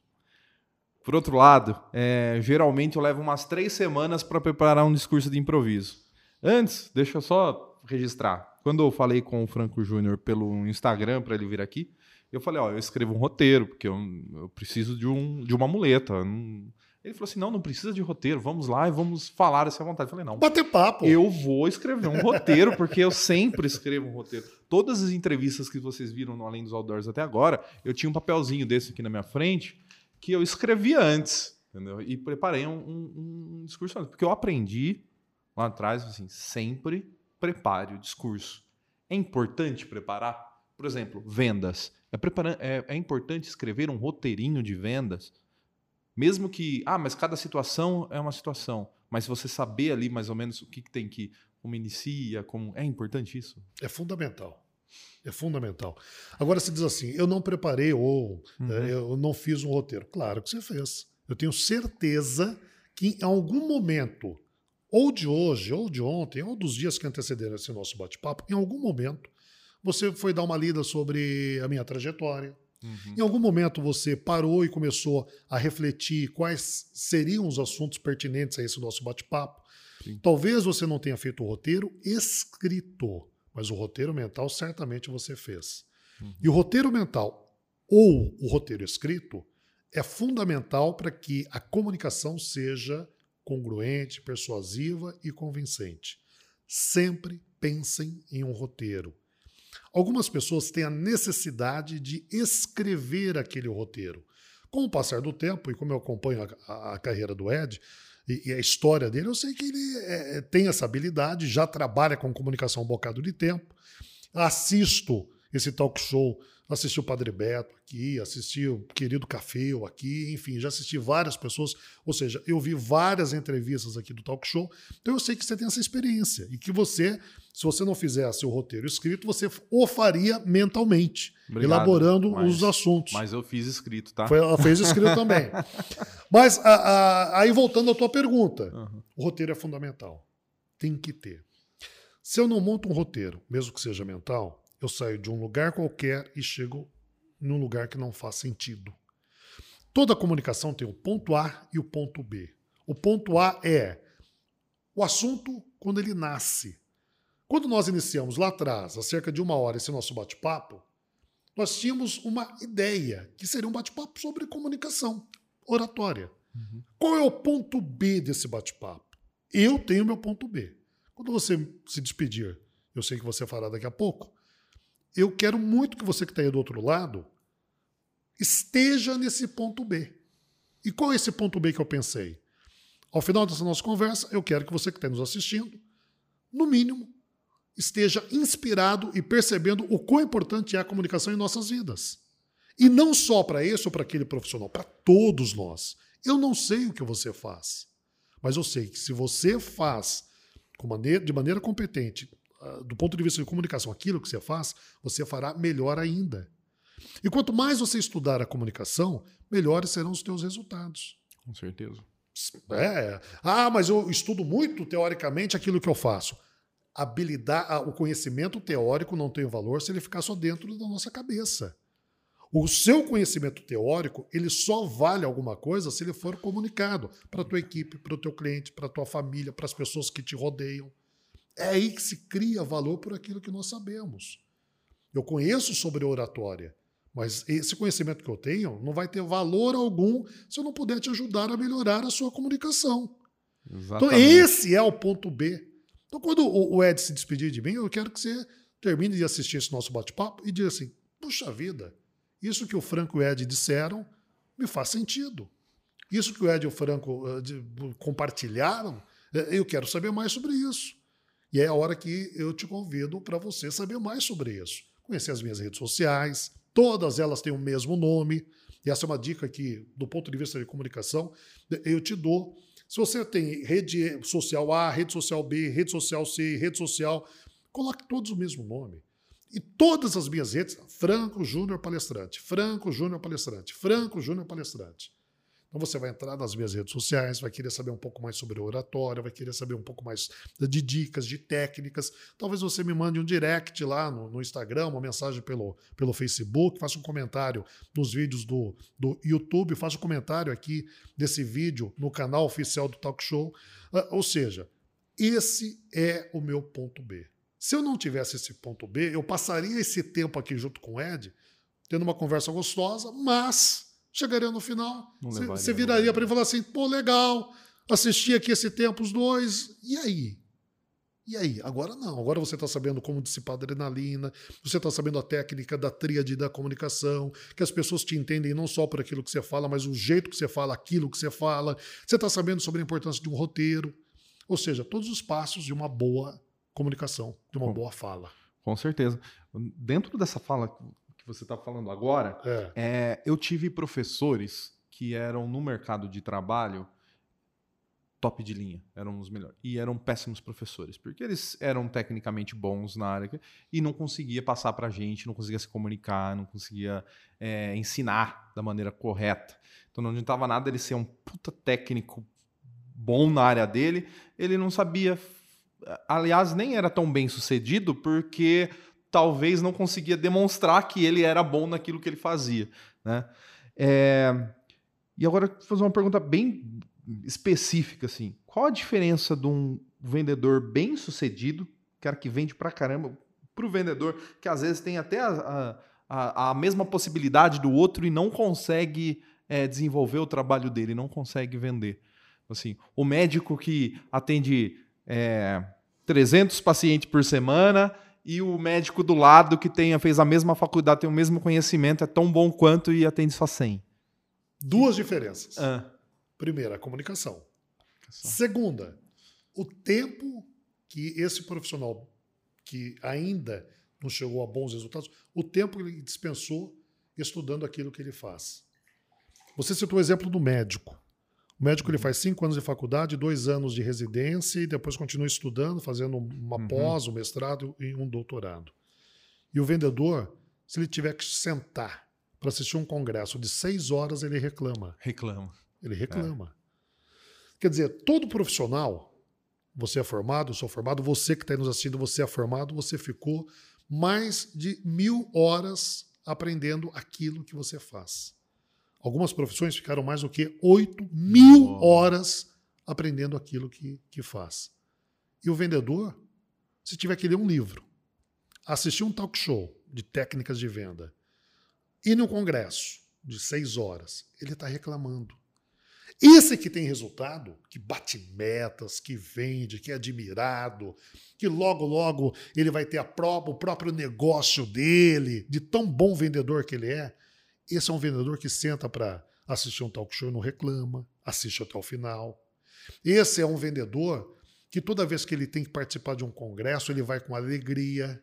Por outro lado, é, geralmente eu levo umas três semanas para preparar um discurso de improviso. Antes, deixa eu só registrar. Quando eu falei com o Franco Júnior pelo Instagram para ele vir aqui, eu falei, ó, eu escrevo um roteiro, porque eu, eu preciso de, um, de uma muleta. Não, ele falou assim: não, não precisa de roteiro, vamos lá e vamos falar essa vontade. Eu falei: não. Bater papo. Eu vou escrever um roteiro, porque eu sempre escrevo um roteiro. Todas as entrevistas que vocês viram no Além dos Outdoors até agora, eu tinha um papelzinho desse aqui na minha frente que eu escrevia antes, entendeu? E preparei um, um, um discurso antes. Porque eu aprendi lá atrás, assim, sempre prepare o discurso. É importante preparar? Por exemplo, vendas. É, é, é importante escrever um roteirinho de vendas? Mesmo que, ah, mas cada situação é uma situação. Mas você saber ali mais ou menos o que, que tem que, como inicia, como. É importante isso? É fundamental. É fundamental. Agora se diz assim: eu não preparei ou uhum. é, eu não fiz um roteiro. Claro que você fez. Eu tenho certeza que em algum momento, ou de hoje, ou de ontem, ou dos dias que antecederam esse nosso bate-papo, em algum momento, você foi dar uma lida sobre a minha trajetória, Uhum. Em algum momento você parou e começou a refletir quais seriam os assuntos pertinentes a esse nosso bate-papo. Talvez você não tenha feito o roteiro escrito, mas o roteiro mental certamente você fez. Uhum. E o roteiro mental ou o roteiro escrito é fundamental para que a comunicação seja congruente, persuasiva e convincente. Sempre pensem em um roteiro. Algumas pessoas têm a necessidade de escrever aquele roteiro. Com o passar do tempo, e como eu acompanho a, a, carreira do Ed e, e, a história dele, eu sei que ele é, é, tem essa habilidade, já trabalha com comunicação um bocado de tempo. Assisto esse talk show assisti o Padre Beto aqui, assisti o querido Cafeu aqui, enfim, já assisti várias pessoas, ou seja, eu vi várias entrevistas aqui do Talk Show, então eu sei que você tem essa experiência e que você, se você não fizesse o roteiro escrito, você o faria mentalmente, Obrigado, elaborando mas, os assuntos. Mas eu fiz escrito, tá? Foi, ela fez escrito também. *laughs* Mas a, a, aí voltando à tua pergunta, uhum. o roteiro é fundamental. Tem que ter. Se eu não monto um roteiro, mesmo que seja mental, eu saio de um lugar qualquer e chego num lugar que não faz sentido. Toda comunicação tem o ponto A e o ponto B. O ponto A é o assunto quando ele nasce. Quando nós iniciamos lá atrás, há cerca de uma hora, esse nosso bate-papo, nós tínhamos uma ideia, que seria um bate-papo sobre comunicação, oratória. Uhum. Qual é o ponto B desse bate-papo? Eu tenho meu ponto B. Quando você se despedir, eu sei que você fará daqui a pouco, eu quero muito que você que está aí do outro lado esteja nesse ponto B. E qual é esse ponto B que eu pensei? Ao final dessa nossa conversa, eu quero que você que está nos assistindo, no mínimo, esteja inspirado e percebendo o quão importante é a comunicação em nossas vidas. E não só para esse ou para aquele profissional, para todos nós. Eu não sei o que você faz, mas eu sei que se você faz de maneira competente, do ponto de vista de comunicação, aquilo que você faz, você fará melhor ainda. E quanto mais você estudar a comunicação, melhores serão os teus resultados. Com certeza. É. Ah, mas eu estudo muito teoricamente aquilo que eu faço. Habilidade, o conhecimento teórico não tem valor se ele ficar só dentro da nossa cabeça. O seu conhecimento teórico, ele só vale alguma coisa se ele for comunicado para a tua equipe, para o teu cliente, para a tua família, para as pessoas que te rodeiam. É aí que se cria valor por aquilo que nós sabemos. Eu conheço sobre oratória, mas esse conhecimento que eu tenho não vai ter valor algum se eu não puder te ajudar a melhorar a sua comunicação. Então, Exatamente. Então, esse é o ponto B. Então, quando o Ed se despedir de mim, eu quero que você termine de assistir esse nosso bate-papo e diga assim: puxa vida, isso que o Franco e o Ed disseram me faz sentido. Isso que o Ed e o Franco uh, compartilharam É, Eu quero saber mais sobre isso. E é a hora que eu te convido para você saber mais sobre isso. Conhecer as minhas redes sociais, todas elas têm o mesmo nome. E essa é uma dica que, do ponto de vista de comunicação, eu te dou. Se você tem rede social A, rede social B, rede social C, rede social, coloque todos o mesmo nome. E todas as minhas redes, Franco Júnior Palestrante, Franco Júnior Palestrante, Franco Júnior Palestrante. Então você vai entrar nas minhas redes sociais, vai querer saber um pouco mais sobre oratória, vai querer saber um pouco mais de dicas, de técnicas. Talvez você me mande um direct lá no, no Instagram, uma mensagem pelo, pelo Facebook, faça um comentário nos vídeos do, do YouTube, faça um comentário aqui desse vídeo no canal oficial do Talk Show. Ah, Ou seja, esse é o meu ponto B. Se eu não tivesse esse ponto B, eu passaria esse tempo aqui junto com o Ed, tendo uma conversa gostosa, mas chegaria no final, você- viraria para ele e falar assim: pô, legal, assisti aqui esse tempo os dois, e aí? E aí? Agora não. Agora você está sabendo como dissipar adrenalina, você está sabendo a técnica da tríade da comunicação, que as pessoas te entendem não só por aquilo que você fala, mas o jeito que você fala, aquilo que você fala. Você está sabendo sobre a importância de um roteiro. Ou seja, todos os passos de uma boa comunicação, de uma Bom. boa fala. Com certeza. Dentro dessa fala que você está falando agora, É. é, eu tive professores que eram no mercado de trabalho top de linha, eram os melhores. E eram péssimos professores, porque eles eram tecnicamente bons na área e não conseguia passar para a gente, não conseguia se comunicar, não conseguia é, ensinar da maneira correta. Então não adiantava nada ele ser um puta técnico bom na área dele, ele não sabia. Aliás, nem era tão bem sucedido porque talvez não conseguia demonstrar que ele era bom naquilo que ele fazia. Né? É, E agora, vou fazer uma pergunta bem específica, assim. Qual a diferença de um vendedor bem sucedido, cara que vende pra caramba, pro vendedor que às vezes tem até a, a, a mesma possibilidade do outro e não consegue é, desenvolver o trabalho dele, não consegue vender. Assim, o médico que atende é, 300 pacientes por semana e o médico do lado que tenha, fez a mesma faculdade, tem o mesmo conhecimento, é tão bom quanto e atende só 100. Duas diferenças. Ah. Primeira, a comunicação. Segunda, o tempo que esse profissional que ainda não chegou a bons resultados, o tempo que ele dispensou estudando aquilo que ele faz. Você citou o exemplo do médico. O médico ele faz cinco anos de faculdade, dois anos de residência e depois continua estudando, fazendo uma Uhum. pós, um mestrado e um doutorado. E o vendedor, se ele tiver que sentar para assistir um congresso de seis horas, ele reclama. Reclama. Ele reclama. Quer dizer, todo profissional, você é formado, eu sou formado, você que está nos assistindo, você é formado, você ficou mais de mil horas aprendendo aquilo que você faz. Algumas profissões ficaram mais do que 8 mil Nossa. horas aprendendo aquilo que, que faz. E o vendedor, se tiver que ler um livro, assistir um talk show de técnicas de venda, ir num congresso de seis horas, ele está reclamando. Esse que tem resultado, que bate metas, que vende, que é admirado, que logo, logo ele vai ter a o próprio negócio dele, de tão bom vendedor que ele é, esse é um vendedor que senta para assistir um talk show e não reclama, assiste até o final. Esse é um vendedor que toda vez que ele tem que participar de um congresso, ele vai com alegria,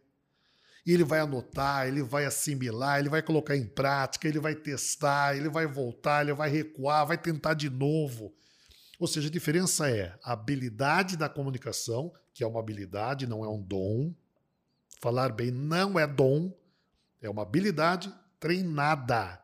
ele vai anotar, ele vai assimilar, ele vai colocar em prática, ele vai testar, ele vai voltar, ele vai recuar, vai tentar de novo. Ou seja, a diferença é a habilidade da comunicação, que é uma habilidade, não é um dom. Falar bem não é dom, é uma habilidade treinada.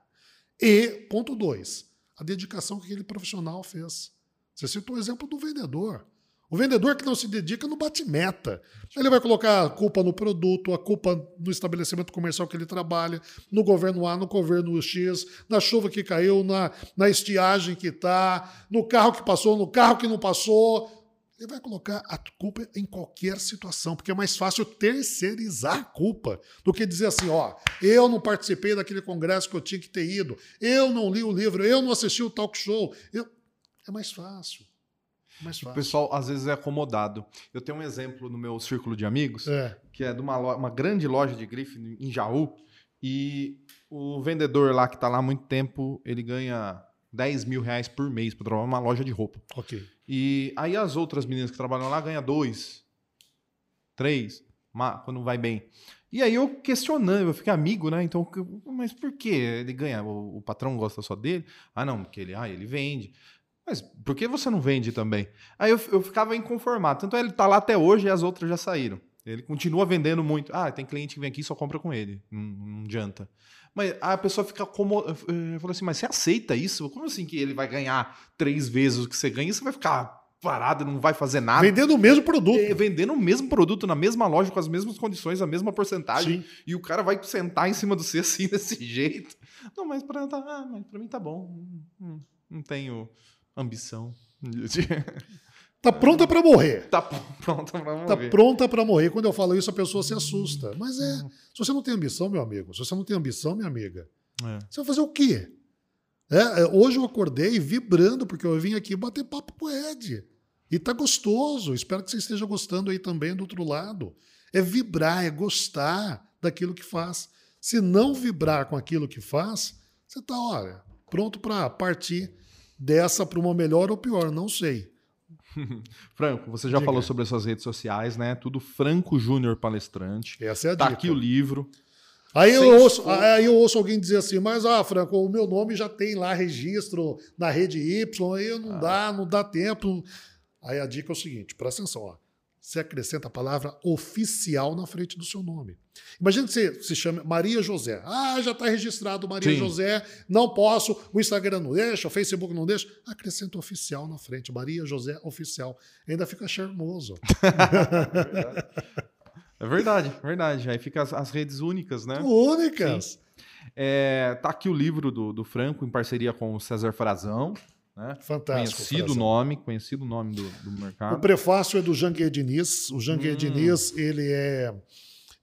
E, ponto dois, a dedicação que aquele profissional fez. Você citou o exemplo do vendedor. O vendedor que não se dedica não bate meta. Ele vai colocar a culpa no produto, a culpa no estabelecimento comercial que ele trabalha, no governo A, no governo X, na chuva que caiu, na, na estiagem que está, no carro que passou, no carro que não passou. Ele vai colocar a culpa em qualquer situação, porque é mais fácil terceirizar a culpa do que dizer assim: ó, eu não participei daquele congresso que eu tinha que ter ido, eu não li o livro, eu não assisti o talk show. Eu... É mais fácil. Mais O fácil. pessoal às vezes é acomodado. Eu tenho um exemplo no meu círculo de amigos, É. que é de uma, lo- uma grande loja de grife em Jaú, e o vendedor lá que está lá há muito tempo, ele ganha 10 mil reais por mês pra trabalhar numa loja de roupa. Ok. E aí as outras meninas que trabalham lá ganham dois, três, quando vai bem. E aí eu questionando, eu fiquei amigo, né? Então, mas por que ele ganha? O, o patrão gosta só dele? Ah, não, porque ele, ah, ele vende. Mas por que você não vende também? Aí eu, eu ficava inconformado. Tanto é ele tá lá até hoje e as outras já saíram. Ele continua vendendo muito. Ah, tem cliente que vem aqui e só compra com ele. Não, não adianta. Mas a pessoa fica como. Eu falei assim, mas você aceita isso? Como assim que ele vai ganhar três vezes o que você ganha e você vai ficar parado, não vai fazer nada? Vendendo o mesmo produto. É, vendendo o mesmo produto na mesma loja, com as mesmas condições, a mesma porcentagem. Sim. E o cara vai sentar em cima do C assim, *laughs* desse jeito. Não, mas pra, tá, ah, mas pra mim tá bom. Hum, hum, Não tenho ambição. *laughs* Tá pronta para morrer. tá *laughs* pronto pra Tá morrer. pronta para morrer. Quando eu falo isso, a pessoa se assusta. Mas é. Se você não tem ambição, meu amigo, se você não tem ambição, minha amiga, É. você vai fazer o quê? É, é, hoje eu acordei vibrando, porque eu vim aqui bater papo com o Ed. E tá gostoso. Espero que você esteja gostando aí também do outro lado. É vibrar, é gostar daquilo que faz. Se não vibrar com aquilo que faz, você tá, olha, pronto para partir dessa para uma melhor ou pior, não sei. *laughs* Franco, você já Diga. falou sobre as suas redes sociais, né? Tudo Franco Júnior Palestrante. Essa é a Tá dica. aqui o livro. Aí eu, ouço, aí eu ouço alguém dizer assim, mas ah, Franco, o meu nome já tem lá registro na rede Y, aí Ah. não dá, não dá tempo. Aí a dica é o seguinte, presta atenção, ó. Você acrescenta a palavra oficial na frente do seu nome. Imagina que você se chama Maria José. Ah, já está registrado Maria Sim. José, não posso, o Instagram não deixa, o Facebook não deixa. Acrescenta oficial na frente, Maria José Oficial. Ainda fica charmoso. *laughs* É verdade, verdade. Aí fica as, as redes únicas, né? Únicas. É, tá aqui o livro do, do Franco, em parceria com o César Frazão. Né? Fantástico. Conhecido Frazão. nome, conhecido nome do, do O mercado. prefácio é do Janguier Diniz. O Janguier Hum. Diniz, ele é,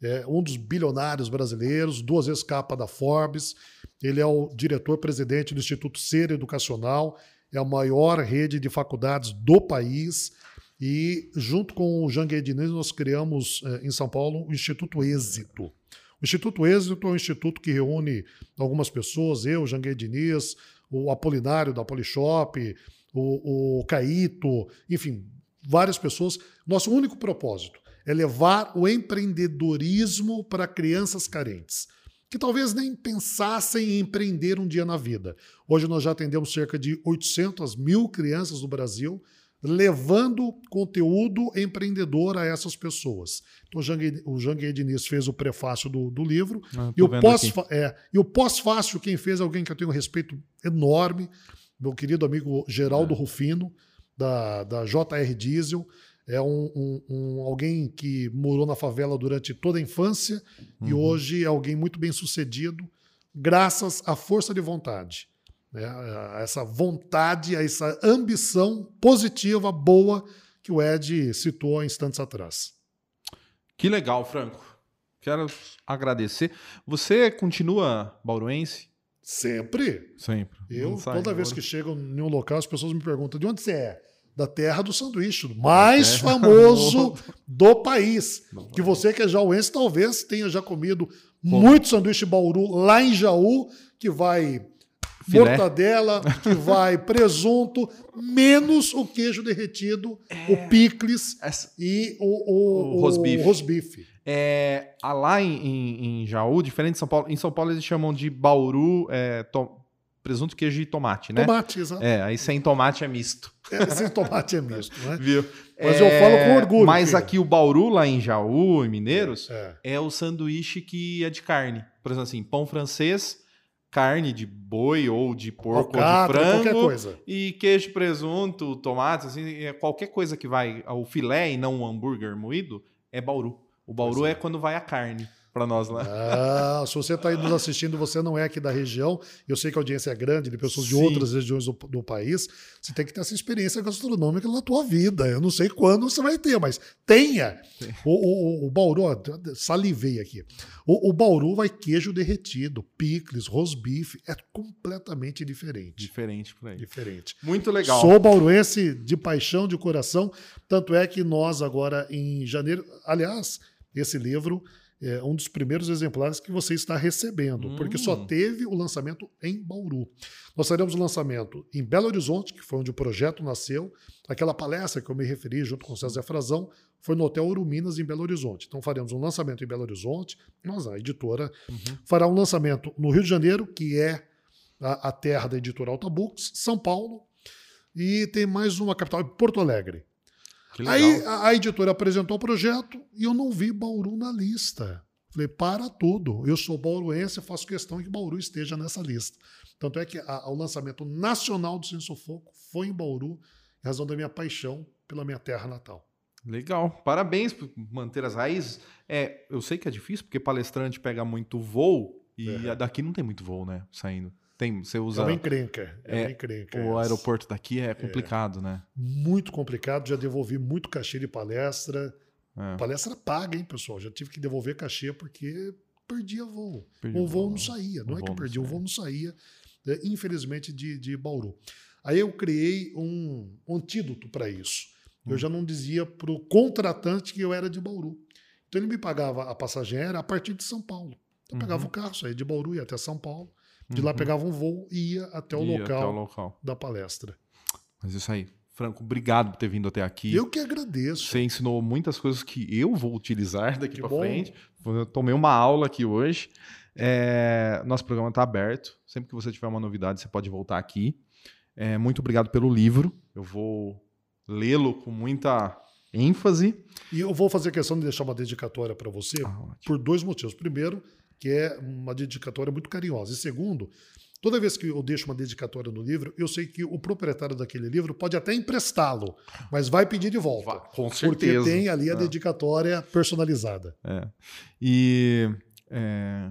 é um dos bilionários brasileiros, duas vezes capa da Forbes. Ele é o diretor-presidente do Instituto Ser Educacional, é a maior rede de faculdades do país. E, junto com o Janguier Diniz, nós criamos eh, em São Paulo o Instituto Êxito. O Instituto Êxito é um instituto que reúne algumas pessoas, eu, Janguier Diniz, o Apolinário da Polishop, o, o Caíto, enfim, várias pessoas. Nosso único propósito é levar o empreendedorismo para crianças carentes, que talvez nem pensassem em empreender um dia na vida. Hoje nós já atendemos cerca de 800 mil crianças do Brasil, levando conteúdo empreendedor a essas pessoas. Então, o Janguier Diniz fez o prefácio do, do livro, Ah, e o pós, é, e o pós-fácil, quem fez é alguém que eu tenho um respeito enorme, meu querido amigo É. Geraldo Rufino, da, da JR Diesel. É um, um- um- alguém que morou na favela durante toda a infância e Uhum. hoje é alguém muito bem sucedido, graças à força de vontade. Né? Essa vontade, essa ambição positiva, boa, que o Ed citou há instantes atrás. Que legal, Franco. Quero agradecer. Você continua bauruense? Sempre. Sempre. Eu, Não sai toda vez que chego em um local, as pessoas me perguntam de onde você é? Da terra do sanduíche, do mais famoso do país. Que você que é jauense talvez tenha já comido muito sanduíche Bauru lá em Jaú, que vai Filé. mortadela, que vai presunto, menos o queijo derretido, o picles Essa- e o, o, O rosbife. rosbife. É, lá em, em, em Jaú, diferente de São Paulo, em São Paulo eles chamam de Bauru é, to- presunto, queijo e tomate, né? Tomate, exato. É, aí sem tomate é misto. É, Esse tomate é misto, né? *laughs* Viu? Mas eu falo com orgulho, Mas filho. aqui o Bauru, lá em Jaú, em Mineiros, É. é o sanduíche que é de carne. Por exemplo, assim, pão francês, carne de boi ou de porco Alcatra, ou de qualquer frango. coisa. E queijo, presunto, tomate, assim, é qualquer coisa que vai ao filé e não o hambúrguer moído, é Bauru. O Bauru é. é. quando vai a carne pra nós lá. Ah, se você está aí nos assistindo, você não é aqui da região. Eu sei que a audiência é grande, de pessoas de Sim. outras regiões do, do país. Você tem que ter essa experiência gastronômica na tua vida. Eu não sei quando você vai ter, mas tenha. O, o, o Bauru, ó, salivei aqui. O, o Bauru vai queijo derretido, picles, rosbife. É completamente diferente. Diferente por aí. Diferente. Muito legal. Sou bauruense de paixão, de coração. Tanto é que nós agora em janeiro, aliás, esse livro é um dos primeiros exemplares que você está recebendo, Hum. porque só teve o lançamento em Bauru. Nós faremos o lançamento em Belo Horizonte, que foi onde o projeto nasceu. Aquela palestra que eu me referi junto com o César Frazão foi no Hotel Uruminas, em Belo Horizonte. Então faremos um lançamento em Belo Horizonte, nós, a editora, Uhum. fará um lançamento no Rio de Janeiro, que é a, a terra da editora Alta Books, São Paulo, e tem mais uma capital, Porto Alegre. Aí a, a editora apresentou o projeto e eu não vi Bauru na lista. Falei, para tudo. Eu sou bauruense faço questão que Bauru esteja nessa lista. Tanto é que a- o lançamento nacional do Sem Sufoco foi em Bauru, em razão da minha paixão pela minha terra natal. Legal. Parabéns por manter as raízes. É, eu sei que é difícil, porque palestrante pega muito voo e É. daqui não tem muito voo, né? Saindo. Tem, você É usa. uma encrenca. É, É, uma encrenca. o essa. aeroporto daqui é complicado, né? Muito complicado. Já devolvi muito cachê de palestra. É, Palestra paga, hein, pessoal? Já tive que devolver cachê porque perdia voo. perdi o voo não saía. Não O é que perdia, o voo não saía, né, infelizmente, de, de Bauru. Aí eu criei um, um antídoto para isso. Eu Hum. já não dizia para o contratante que eu era de Bauru. Então ele me pagava a passagem aérea a partir de São Paulo. Então eu pegava Uhum. o carro, saía de Bauru, ia até São Paulo. De lá Uhum. pegava um voo e ia até o Ia local até o local. da palestra. Mas isso aí. Franco, obrigado por ter vindo até aqui. Eu que agradeço. Você ensinou muitas coisas que eu vou utilizar daqui para frente. Eu tomei uma aula aqui hoje. É, nosso programa está aberto. Sempre que você tiver uma novidade, você pode voltar aqui. É, muito obrigado pelo livro. Eu vou lê-lo com muita ênfase. E eu vou fazer questão de deixar uma dedicatória para você Ah, por dois motivos. Primeiro, que é uma dedicatória muito carinhosa. E segundo, toda vez que eu deixo uma dedicatória no livro, eu sei que o proprietário daquele livro pode até emprestá-lo, mas vai pedir de volta. Com Porque certeza. tem ali a É. dedicatória personalizada. É. E é,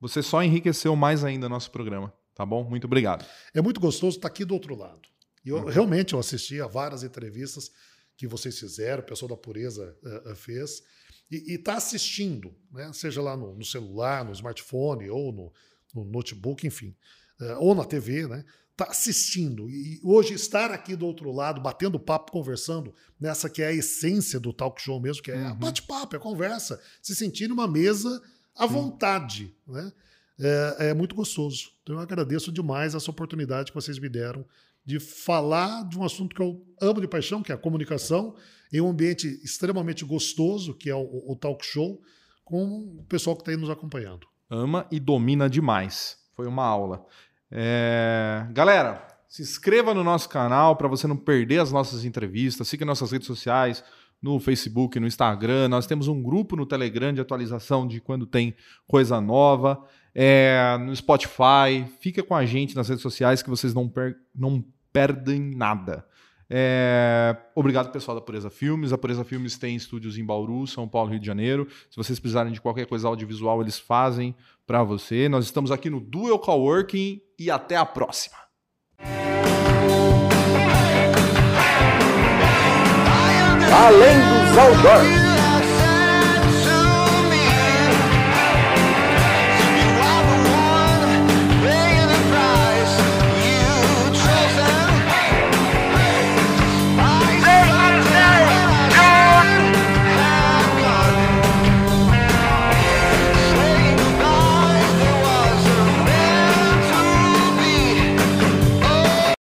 você só enriqueceu mais ainda nosso programa, tá bom? Muito obrigado. É muito gostoso estar aqui do outro lado. E eu, Uhum. realmente eu assisti a várias entrevistas que vocês fizeram, o pessoal da Pureza eh, fez, e está assistindo, né? seja lá no, no celular, no smartphone ou no, no notebook, enfim, eh, ou na TV, né? Está assistindo. E hoje estar aqui do outro lado, batendo papo, conversando, nessa que é a essência do talk show mesmo, que é Uhum. bate-papo, é conversa, se sentir numa mesa à vontade, né? é, é muito gostoso. Então eu agradeço demais essa oportunidade que vocês me deram de falar de um assunto que eu amo de paixão, que é a comunicação, em um ambiente extremamente gostoso, que é o, o talk show, com o pessoal que está aí nos acompanhando. ama e domina demais. Foi uma aula. É, Galera, se inscreva no nosso canal para você não perder as nossas entrevistas. Siga nossas redes sociais no Facebook, no Instagram. Nós temos um grupo no Telegram de atualização de quando tem coisa nova. É, no Spotify. Fica com a gente nas redes sociais que vocês não, per- não perdem nada. É, obrigado, pessoal da Pureza Filmes. A Pureza Filmes tem estúdios em Bauru, São Paulo, Rio de Janeiro. Se vocês precisarem de qualquer coisa audiovisual, eles fazem para você. Nós estamos aqui no Dual Coworking e até a próxima. Além dos outdoors.